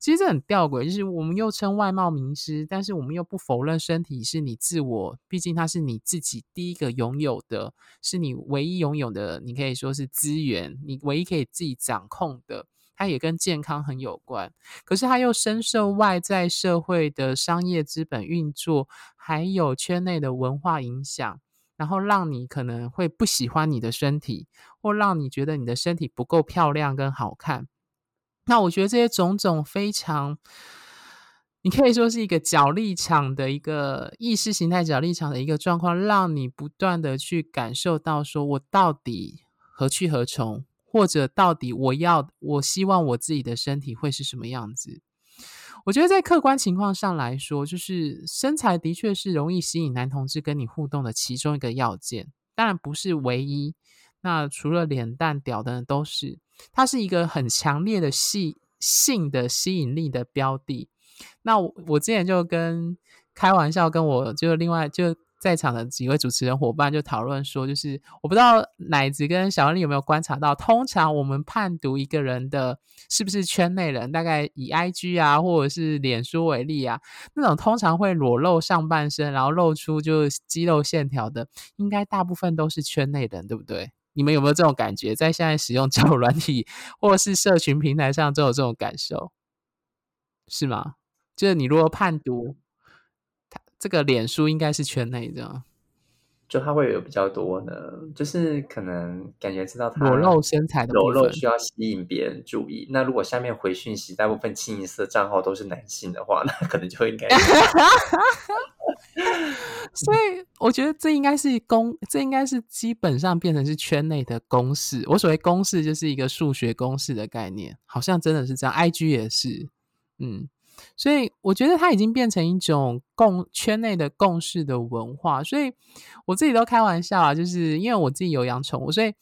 Speaker 1: 其实这很吊诡，就是我们又称外貌名师，但是我们又不否认身体是你自我，毕竟它是你自己第一个拥有的，是你唯一拥有的，你可以说是资源，你唯一可以自己掌控的，它也跟健康很有关。可是它又深受外在社会的商业资本运作，还有圈内的文化影响，然后让你可能会不喜欢你的身体，或让你觉得你的身体不够漂亮跟好看。那我觉得这些种种非常，你可以说是一个角力场的一个意识形态角力场的一个状况，让你不断的去感受到，说我到底何去何从，或者到底我要，我希望我自己的身体会是什么样子。我觉得在客观情况上来说，就是身材的确是容易吸引男同志跟你互动的其中一个要件，当然不是唯一。那除了脸蛋屌的都是，它是一个很强烈的吸性的吸引力的标的。那我我之前就跟开玩笑，跟我就另外就在场的几位主持人伙伴就讨论说，就是我不知道奶子跟小丽有没有观察到，通常我们判读一个人的是不是圈内人，大概以 IG 啊或者是脸书为例啊，那种通常会裸露上半身，然后露出就肌肉线条的，应该大部分都是圈内人，对不对？你们有没有这种感觉？在现在使用交友软体或是社群平台上，都有这种感受，是吗？就是你如果判读，他这个脸书应该是圈内的，
Speaker 2: 就他会有比较多呢，就是可能感觉知道他
Speaker 1: 裸露身材的
Speaker 2: 裸露需要吸引别人注意。那如果下面回讯息，大部分清一色账号都是男性的话，那可能就应该。
Speaker 1: 所以我觉得这应该是公，这应该是基本上变成是圈内的公式。我所谓公式就是一个数学公式的概念，好像真的是这样。I G 也是，嗯，所以我觉得它已经变成一种共圈内的共识的文化。所以我自己都开玩笑啊，就是因为我自己有养宠物，所以。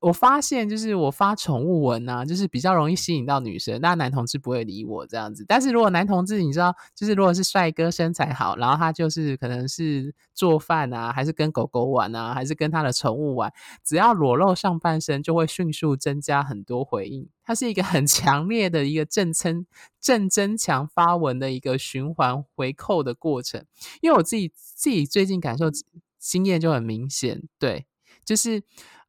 Speaker 1: 我发现，就是我发宠物文啊，就是比较容易吸引到女生，那男同志不会理我这样子。但是如果男同志，你知道，就是如果是帅哥，身材好，然后他就是可能是做饭啊，还是跟狗狗玩啊，还是跟他的宠物玩，只要裸露上半身，就会迅速增加很多回应。它是一个很 强烈的一个正增正增强发文的一个循环回扣的过程。因为我自己自己最近感受经验就很明显，对，就是。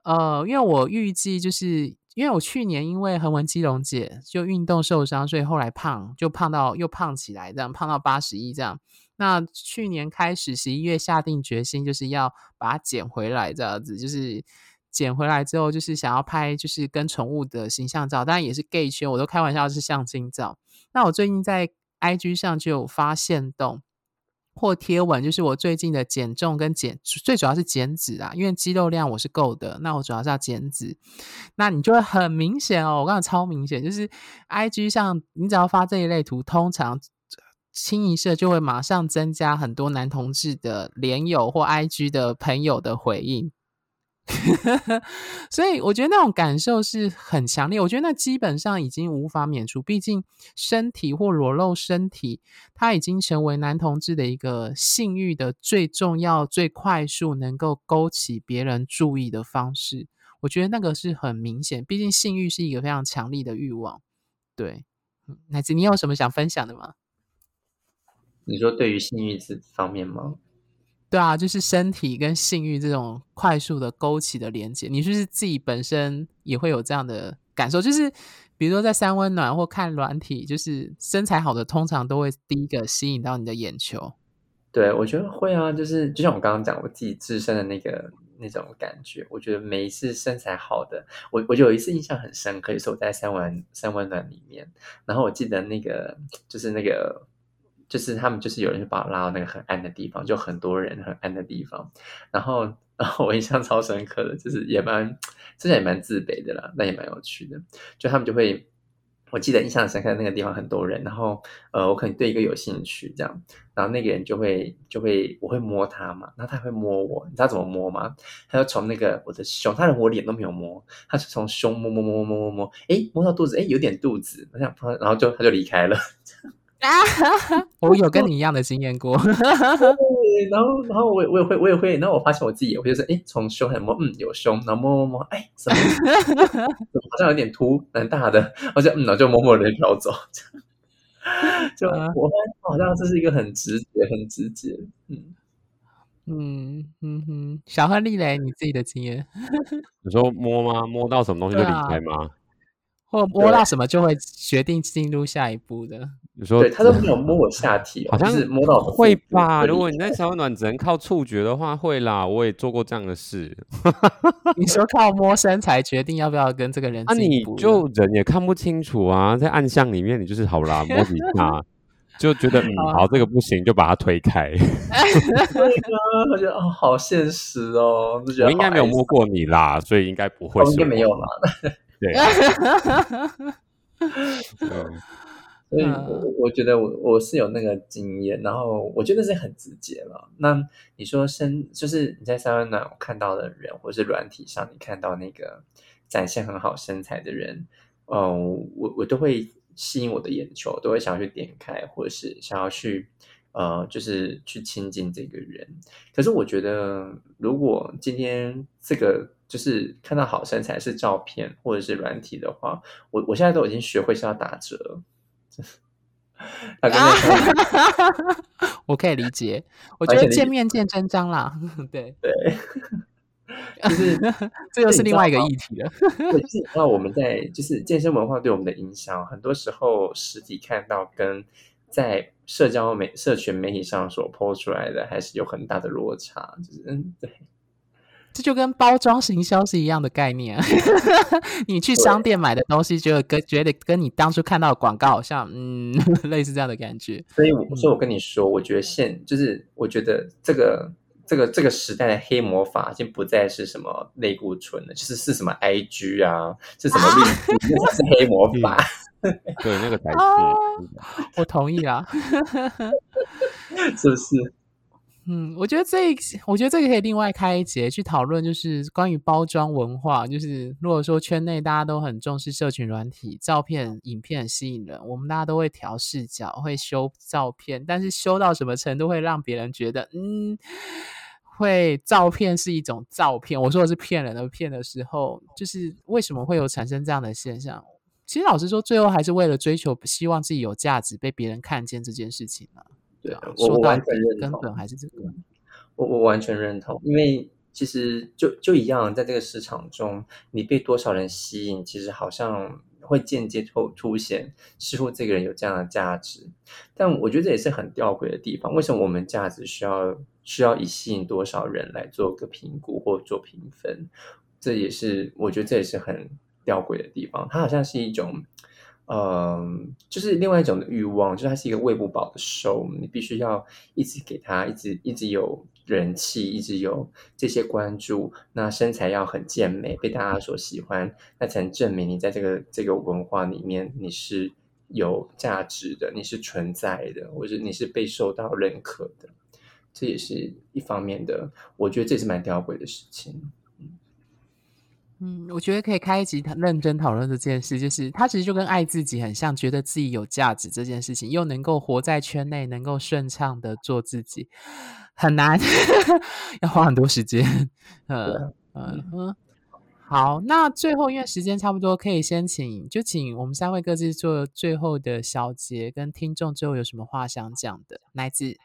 Speaker 1: 呃，因为我预计就是因为我去年因为横纹肌溶解就运动受伤，所以后来胖就胖到又胖起来，这样胖到八十一这样。那去年开始十一月下定决心，就是要把它减回来，这样子就是减回来之后，就是想要拍就是跟宠物的形象照，当然也是 gay 圈，我都开玩笑是相亲照。那我最近在 IG 上就有发现动。或贴文就是我最近的减重跟减，最主要是减脂啊，因为肌肉量我是够的，那我主要是要减脂，那你就会很明显哦，我刚才超明显，就是 I G 上你只要发这一类图，通常清一色就会马上增加很多男同志的连友或 I G 的朋友的回应。所以我觉得那种感受是很强烈，我觉得那基本上已经无法免除，毕竟身体或裸露身体，它已经成为男同志的一个性欲的最重要、最快速能够勾起别人注意的方式。我觉得那个是很明显，毕竟性欲是一个非常强力的欲望。对，乃子，你有什么想分享的吗？
Speaker 2: 你说对于性欲这方面吗？
Speaker 1: 对啊，就是身体跟性欲这种快速的勾起的连接，你是不是自己本身也会有这样的感受？就是比如说在三温暖或看软体，就是身材好的通常都会第一个吸引到你的眼球。
Speaker 2: 对，我觉得会啊，就是就像我刚刚讲，我自己自身的那个那种感觉，我觉得每一次身材好的，我我有一次印象很深刻，就是我在三温三温暖里面，然后我记得那个就是那个。就是他们，就是有人就把我拉到那个很暗的地方，就很多人很暗的地方。然后，然后我印象超深刻的，就是也蛮，之前也蛮自卑的啦，那也蛮有趣的。就他们就会，我记得印象深刻的那个地方很多人，然后呃，我可能对一个有兴趣这样，然后那个人就会就会我会摸他嘛，然后他会摸我，你知道怎么摸吗？他就从那个我的胸，他连我脸都没有摸，他是从胸摸摸摸摸摸摸摸，哎，摸到肚子，哎，有点肚子，我想，然后就他就离开了。
Speaker 1: 啊，我有跟你一样的经验过。
Speaker 2: 对，然后，然后我我也会，我也会。然后我发现我自己也会，就是哎，从胸很摸，嗯，有胸，然后摸摸摸，哎，什么？好像有点凸，蛮大的。我就嗯，然后就默默的飘走。就我发现好像这是一个很直觉，很直接。嗯
Speaker 1: 嗯嗯哼，小亨利嘞，你自己的经验？
Speaker 3: 你说摸吗？摸到什么东西就离开吗？
Speaker 1: 或摸到什么就会决定进入下一步的。
Speaker 3: 你说，
Speaker 2: 对他都没有摸我下体，
Speaker 3: 好像
Speaker 2: 是摸到
Speaker 3: 会吧？如果你在小暖只能靠触觉的话，会啦。我也做过这样的事。
Speaker 1: 你说靠摸身材决定要不要跟这个人？
Speaker 3: 那你就人也看不清楚啊，在暗巷里面，你就是好啦，摸几下就觉得嗯好，这个不行，就把它推开。对
Speaker 2: 啊，我觉得哦，好现实哦。
Speaker 3: 我应该没有摸过你啦，所以应该不会。
Speaker 2: 应该没有啦。
Speaker 3: 对。
Speaker 2: 嗯所以，我我觉得我我是有那个经验，然后我觉得是很直接了。那你说身，就是你在三温暖看到的人，或是软体上你看到那个展现很好身材的人，嗯，我我都会吸引我的眼球，都会想要去点开，或者是想要去呃，就是去亲近这个人。可是我觉得，如果今天这个就是看到好身材是照片或者是软体的话，我我现在都已经学会是要打折。
Speaker 1: 啊，我可以理解。我觉得见面见真章啦。对
Speaker 2: 对，就是
Speaker 1: 这又是另外一个议题了。
Speaker 2: 就是那我们在就是健身文化对我们的影响，很多时候实体看到跟在社交媒社群媒体上所抛出来的，还是有很大的落差。就是嗯，对。
Speaker 1: 这就跟包装行销是一样的概念。你去商店买的东西，觉得跟觉得跟你当初看到的广告好像，嗯，类似这样的感觉。
Speaker 2: 所以，所以我跟你说，我觉得现就是，我觉得这个这个这个时代的黑魔法，已经不再是什么内固醇了，就是是什么 IG 啊，是什么绿，那是黑魔法。
Speaker 3: 对，那个才是。
Speaker 1: 我同意啊，
Speaker 2: 是不是？
Speaker 1: 嗯，我觉得这，我觉得这个可以另外开一节去讨论，就是关于包装文化。就是如果说圈内大家都很重视社群软体，照片、影片吸引人，我们大家都会调视角，会修照片，但是修到什么程度会让别人觉得，嗯，会照片是一种照片。我说的是骗人的骗的时候，就是为什么会有产生这样的现象？其实老实说，最后还是为了追求希望自己有价值，被别人看见这件事情啊。
Speaker 2: 对啊，我完全认
Speaker 1: 同，根本还是这个。
Speaker 2: 我我完全认同，因为其实就就一样，在这个市场中，你被多少人吸引，其实好像会间接突凸显，似乎这个人有这样的价值。但我觉得这也是很吊诡的地方。为什么我们价值需要需要以吸引多少人来做个评估或做评分？这也是我觉得这也是很吊诡的地方。它好像是一种。嗯，就是另外一种的欲望，就是它是一个喂不饱的兽，你必须要一直给它，一直一直有人气，一直有这些关注，那身材要很健美，被大家所喜欢，那才能证明你在这个这个文化里面你是有价值的，你是存在的，或者你是被受到认可的，这也是一方面的，我觉得这是蛮吊诡的事情。
Speaker 1: 嗯，我觉得可以开一集认真讨论这件事，就是他其实就跟爱自己很像，觉得自己有价值这件事情，又能够活在圈内，能够顺畅的做自己，很难，要花很多时间。嗯嗯嗯，好，那最后因为时间差不多，可以先请就请我们三位各自做最后的小结，跟听众最后有什么话想讲的？来自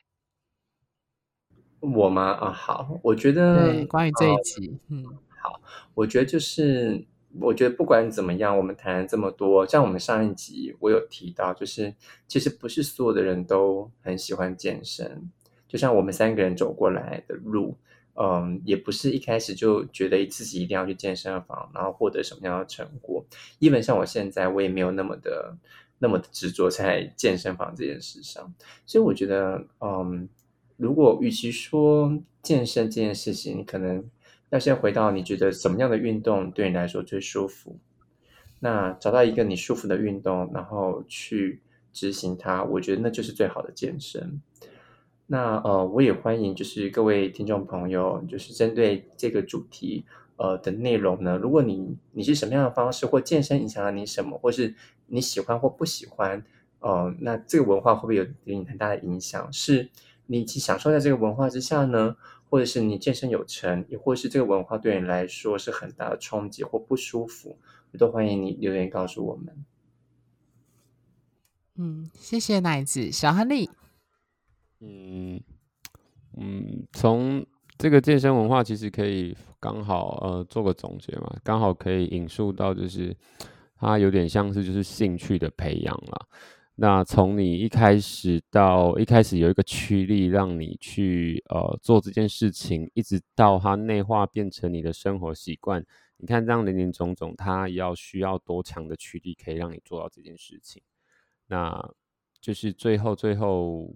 Speaker 2: 我吗？啊，好，我觉得
Speaker 1: 对关于这一集，嗯，
Speaker 2: 好，我觉得就是，我觉得不管怎么样，我们谈了这么多，像我们上一集我有提到，就是其实不是所有的人都很喜欢健身，就像我们三个人走过来的路，嗯，也不是一开始就觉得自己一定要去健身房，然后获得什么样的成果。even 像我现在，我也没有那么的那么的执着在 健身房这件事上，所以我觉得，嗯，如果与其说健身这件事情，可能要先回到你觉得什么样的运动对你来说最舒服，那找到一个你舒服的运动，然后去执行它，我觉得那就是最好的健身。那呃，我也欢迎就是各位听众朋友，就是针对这个主题呃的内容呢，如果你你是什么样的方式或健身影响了你什么，或是你喜欢或不喜欢，呃，那这个文化会不会有给你很大的影响？是你已经享受在这个文化之下呢，或者是你健身有成，也或是这个文化对你来说是很大的冲击或不舒服，我都欢迎你留言告诉我们。
Speaker 1: 嗯，谢谢奶子小亨利。
Speaker 3: 嗯嗯，从这个健身文化其实可以刚好呃做个总结嘛，刚好可以引述到就是它有点像是就是兴趣的培养啦。那从你一开始到一开始有一个驱力让你去呃做这件事情，一直到它内化变成你的生活习惯，你看这样林林总总，它要需要多强的驱力可以让你做到这件事情？那就是最后最后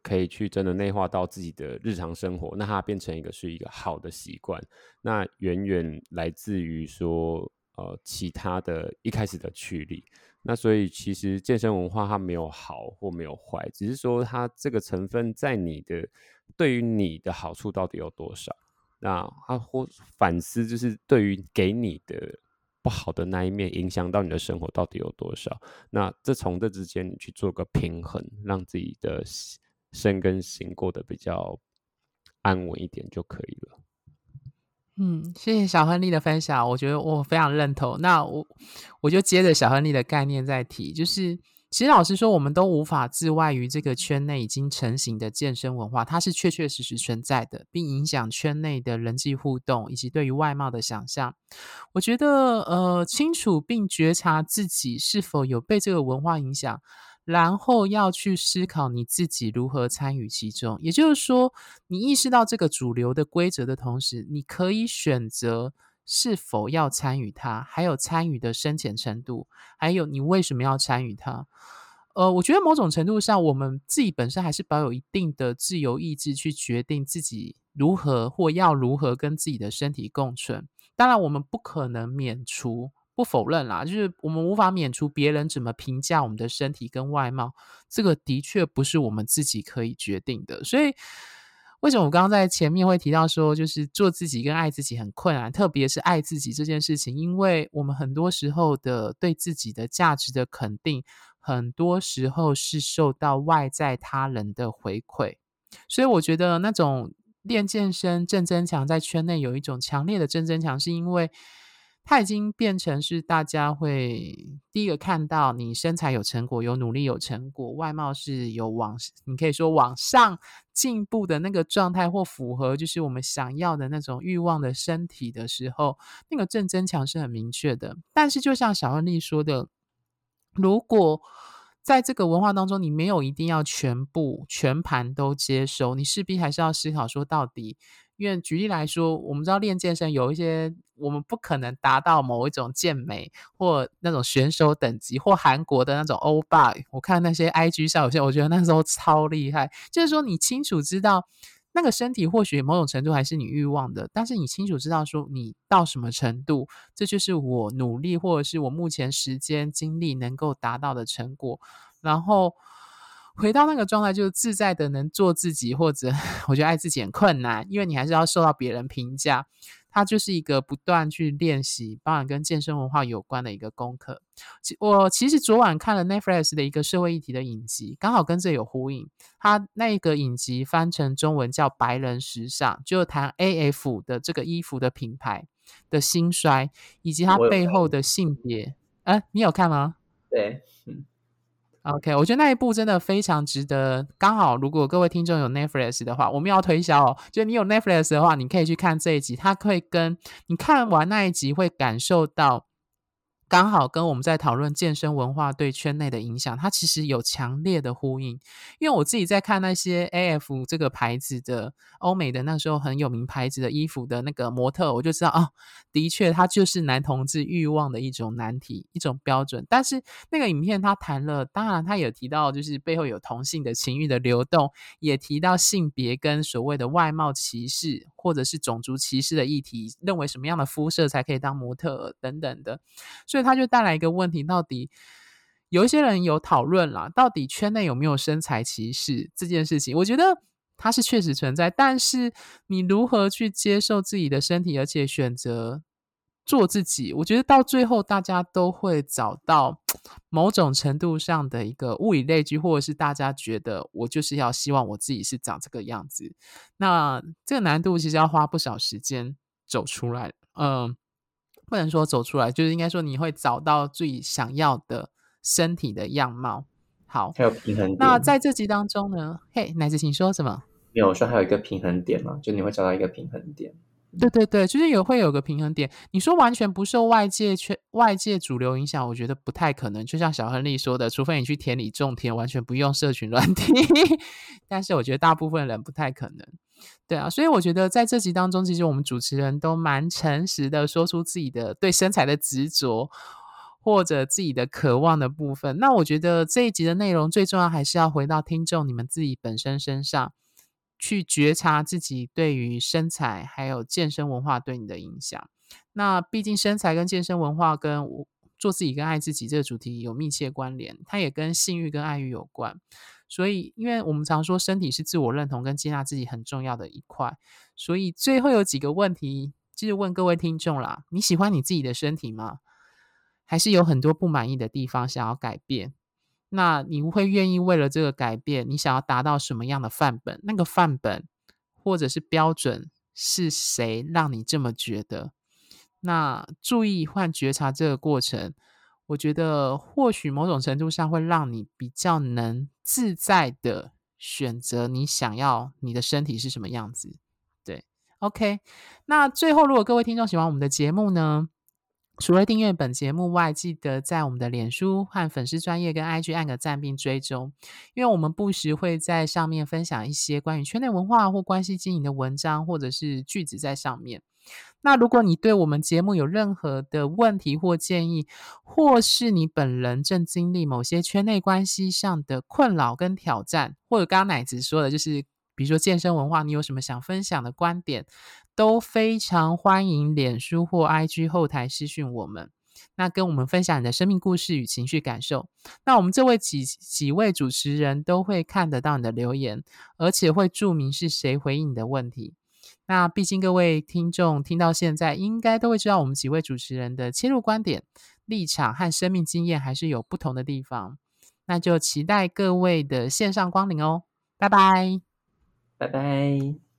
Speaker 3: 可以去真的内化到自己的日常生活，那它变成一个是一个好的习惯，那远远来自于说呃其他的一开始的驱力。那所以其实健身文化它没有好或没有坏，只是说它这个成分在你的对于你的好处到底有多少？那它或反思就是对于给你的不好的那一面影响到你的生活到底有多少？那这从这之间你去做个平衡，让自己的身跟心过得比较安稳一点就可以了。
Speaker 1: 嗯，谢谢小亨利的分享，我觉得我非常认同。那我我就接着小亨利的概念再提，就是其实老实说，我们都无法自外于这个圈内已经成型的健身文化，它是确确实实存在的，并影响圈内的人际互动以及对于外貌的想象。我觉得，呃，清楚并觉察自己是否有被这个文化影响。然后要去思考你自己如何参与其中，也就是说，你意识到这个主流的规则的同时，你可以选择是否要参与它，还有参与的深浅程度，还有你为什么要参与它。呃，我觉得某种程度上，我们自己本身还是保有一定的自由意志，去决定自己如何或要如何跟自己的身体共存。当然，我们不可能免除。不否认啦，就是我们无法免除别人怎么评价我们的身体跟外貌，这个的确不是我们自己可以决定的。所以，为什么我刚刚在前面会提到说，就是做自己跟爱自己很困难，特别是爱自己这件事情，因为我们很多时候的对自己的价值的肯定，很多时候是受到外在他人的回馈。所以，我觉得那种练健身、正增强在圈内有一种强烈的正增强，是因为。它已经变成是大家会第一个看到你身材有成果，有努力有成果，外貌是有往你可以说往上进步的那个状态，或符合就是我们想要的那种欲望的身体的时候，那个正增强是很明确的。但是就像小恩丽说的，如果在这个文化当中，你没有一定要全部全盘都接收，你势必还是要思考说到底。因为举例来说，我们知道练健身有一些，我们不可能达到某一种健美或那种选手等级，或韩国的那种欧巴。我看那些 IG 上有些，我觉得那时候超厉害。就是说，你清楚知道那个身体或许某种程度还是你欲望的，但是你清楚知道说你到什么程度，这就是我努力或者是我目前时间精力能够达到的成果，然后。回到那个状态，就是自在的能做自己，或者 我觉得爱自己很困难，因为你还是要受到别人评价。它就是一个不断去练习，当然跟健身文化有关的一个功课。我其实昨晚看了 Netflix 的一个社会议题的影集，刚好跟这有呼应。它那个影集翻成中文叫《白人时尚》，就谈 AF 的这个衣服的品牌。的兴衰，以及它背后的性别。哎，你有看吗？
Speaker 2: 对，嗯。
Speaker 1: OK，我觉得那一部真的非常值得。刚好，如果各位听众有 Netflix 的话，我们要推销哦。就你有 Netflix 的话，你可以去看这一集，它会跟你看完那一集会感受到。刚好跟我们在讨论健身文化对圈内的影响，它其实有强烈的呼应。因为我自己在看那些 AF 这个牌子的欧美的那时候很有名牌子的衣服的那个模特，我就知道啊，的确它就是男同志欲望的一种难题，一种标准。但是那个影片他谈了，当然他也提到就是背后有同性的情欲的流动，也提到性别跟所谓的外貌歧视或者是种族歧视的议题，认为什么样的肤色才可以当模特等等的，所以。他就带来一个问题，到底有一些人有讨论了，到底圈内有没有身材歧视这件事情？我觉得它是确实存在，但是你如何去接受自己的身体，而且选择做自己？我觉得到最后，大家都会找到某种程度上的一个物以类聚，或者是大家觉得我就是要希望我自己是长这个样子。那这个难度其实要花不少时间走出来，嗯。不能说走出来，就是应该说你会找到自己想要的身体的样貌。好，
Speaker 2: 还有平衡点。
Speaker 1: 那在这集当中呢？嘿，奶子，请说什么？
Speaker 2: 没有说还有一个平衡点嘛？就你会找到一个平衡点。
Speaker 1: 对对对，就是有会有个平衡点。你说完全不受外界圈、外界主流影响，我觉得不太可能。就像小亨利说的，除非你去田里种田，完全不用社群软体。但是我觉得大部分人不太可能。对啊，所以我觉得在这集当中，其实我们主持人都蛮诚实的，说出自己的对身材的执着，或者自己的渴望的部分。那我觉得这一集的内容最重要，还是要回到听众你们自己本身身上，去觉察自己对于身材还有健身文化对你的影响。那毕竟身材跟健身文化跟我做自己跟爱自己这个主题有密切关联，它也跟性欲跟爱欲有关。所以，因为我们常说身体是自我认同跟接纳自己很重要的一块，所以最后有几个问题，就是问各位听众啦：你喜欢你自己的身体吗？还是有很多不满意的地方想要改变？那你会愿意为了这个改变，你想要达到什么样的范本？那个范本或者是标准是谁让你这么觉得？那注意换觉察这个过程。我觉得或许某种程度上会让你比较能自在的选择你想要你的身体是什么样子。对，OK。那最后，如果各位听众喜欢我们的节目呢，除了订阅本节目外，记得在我们的脸书和粉丝专业跟 IG 按个赞并追踪，因为我们不时会在上面分享一些关于圈内文化或关系经营的文章或者是句子在上面。那如果你对我们节目有任何的问题或建议，或是你本人正经历某些圈内关系上的困扰跟挑战，或者刚刚奶子说的，就是比如说健身文化，你有什么想分享的观点，都非常欢迎脸书或 IG 后台私讯我们，那跟我们分享你的生命故事与情绪感受。那我们这位几几位主持人都会看得到你的留言，而且会注明是谁回应你的问题。那毕竟各位听众听到现在，应该都会知道我们几位主持人的切入观点、立场和生命经验还是有不同的地方。那就期待各位的线上光临哦，拜拜，
Speaker 2: 拜拜。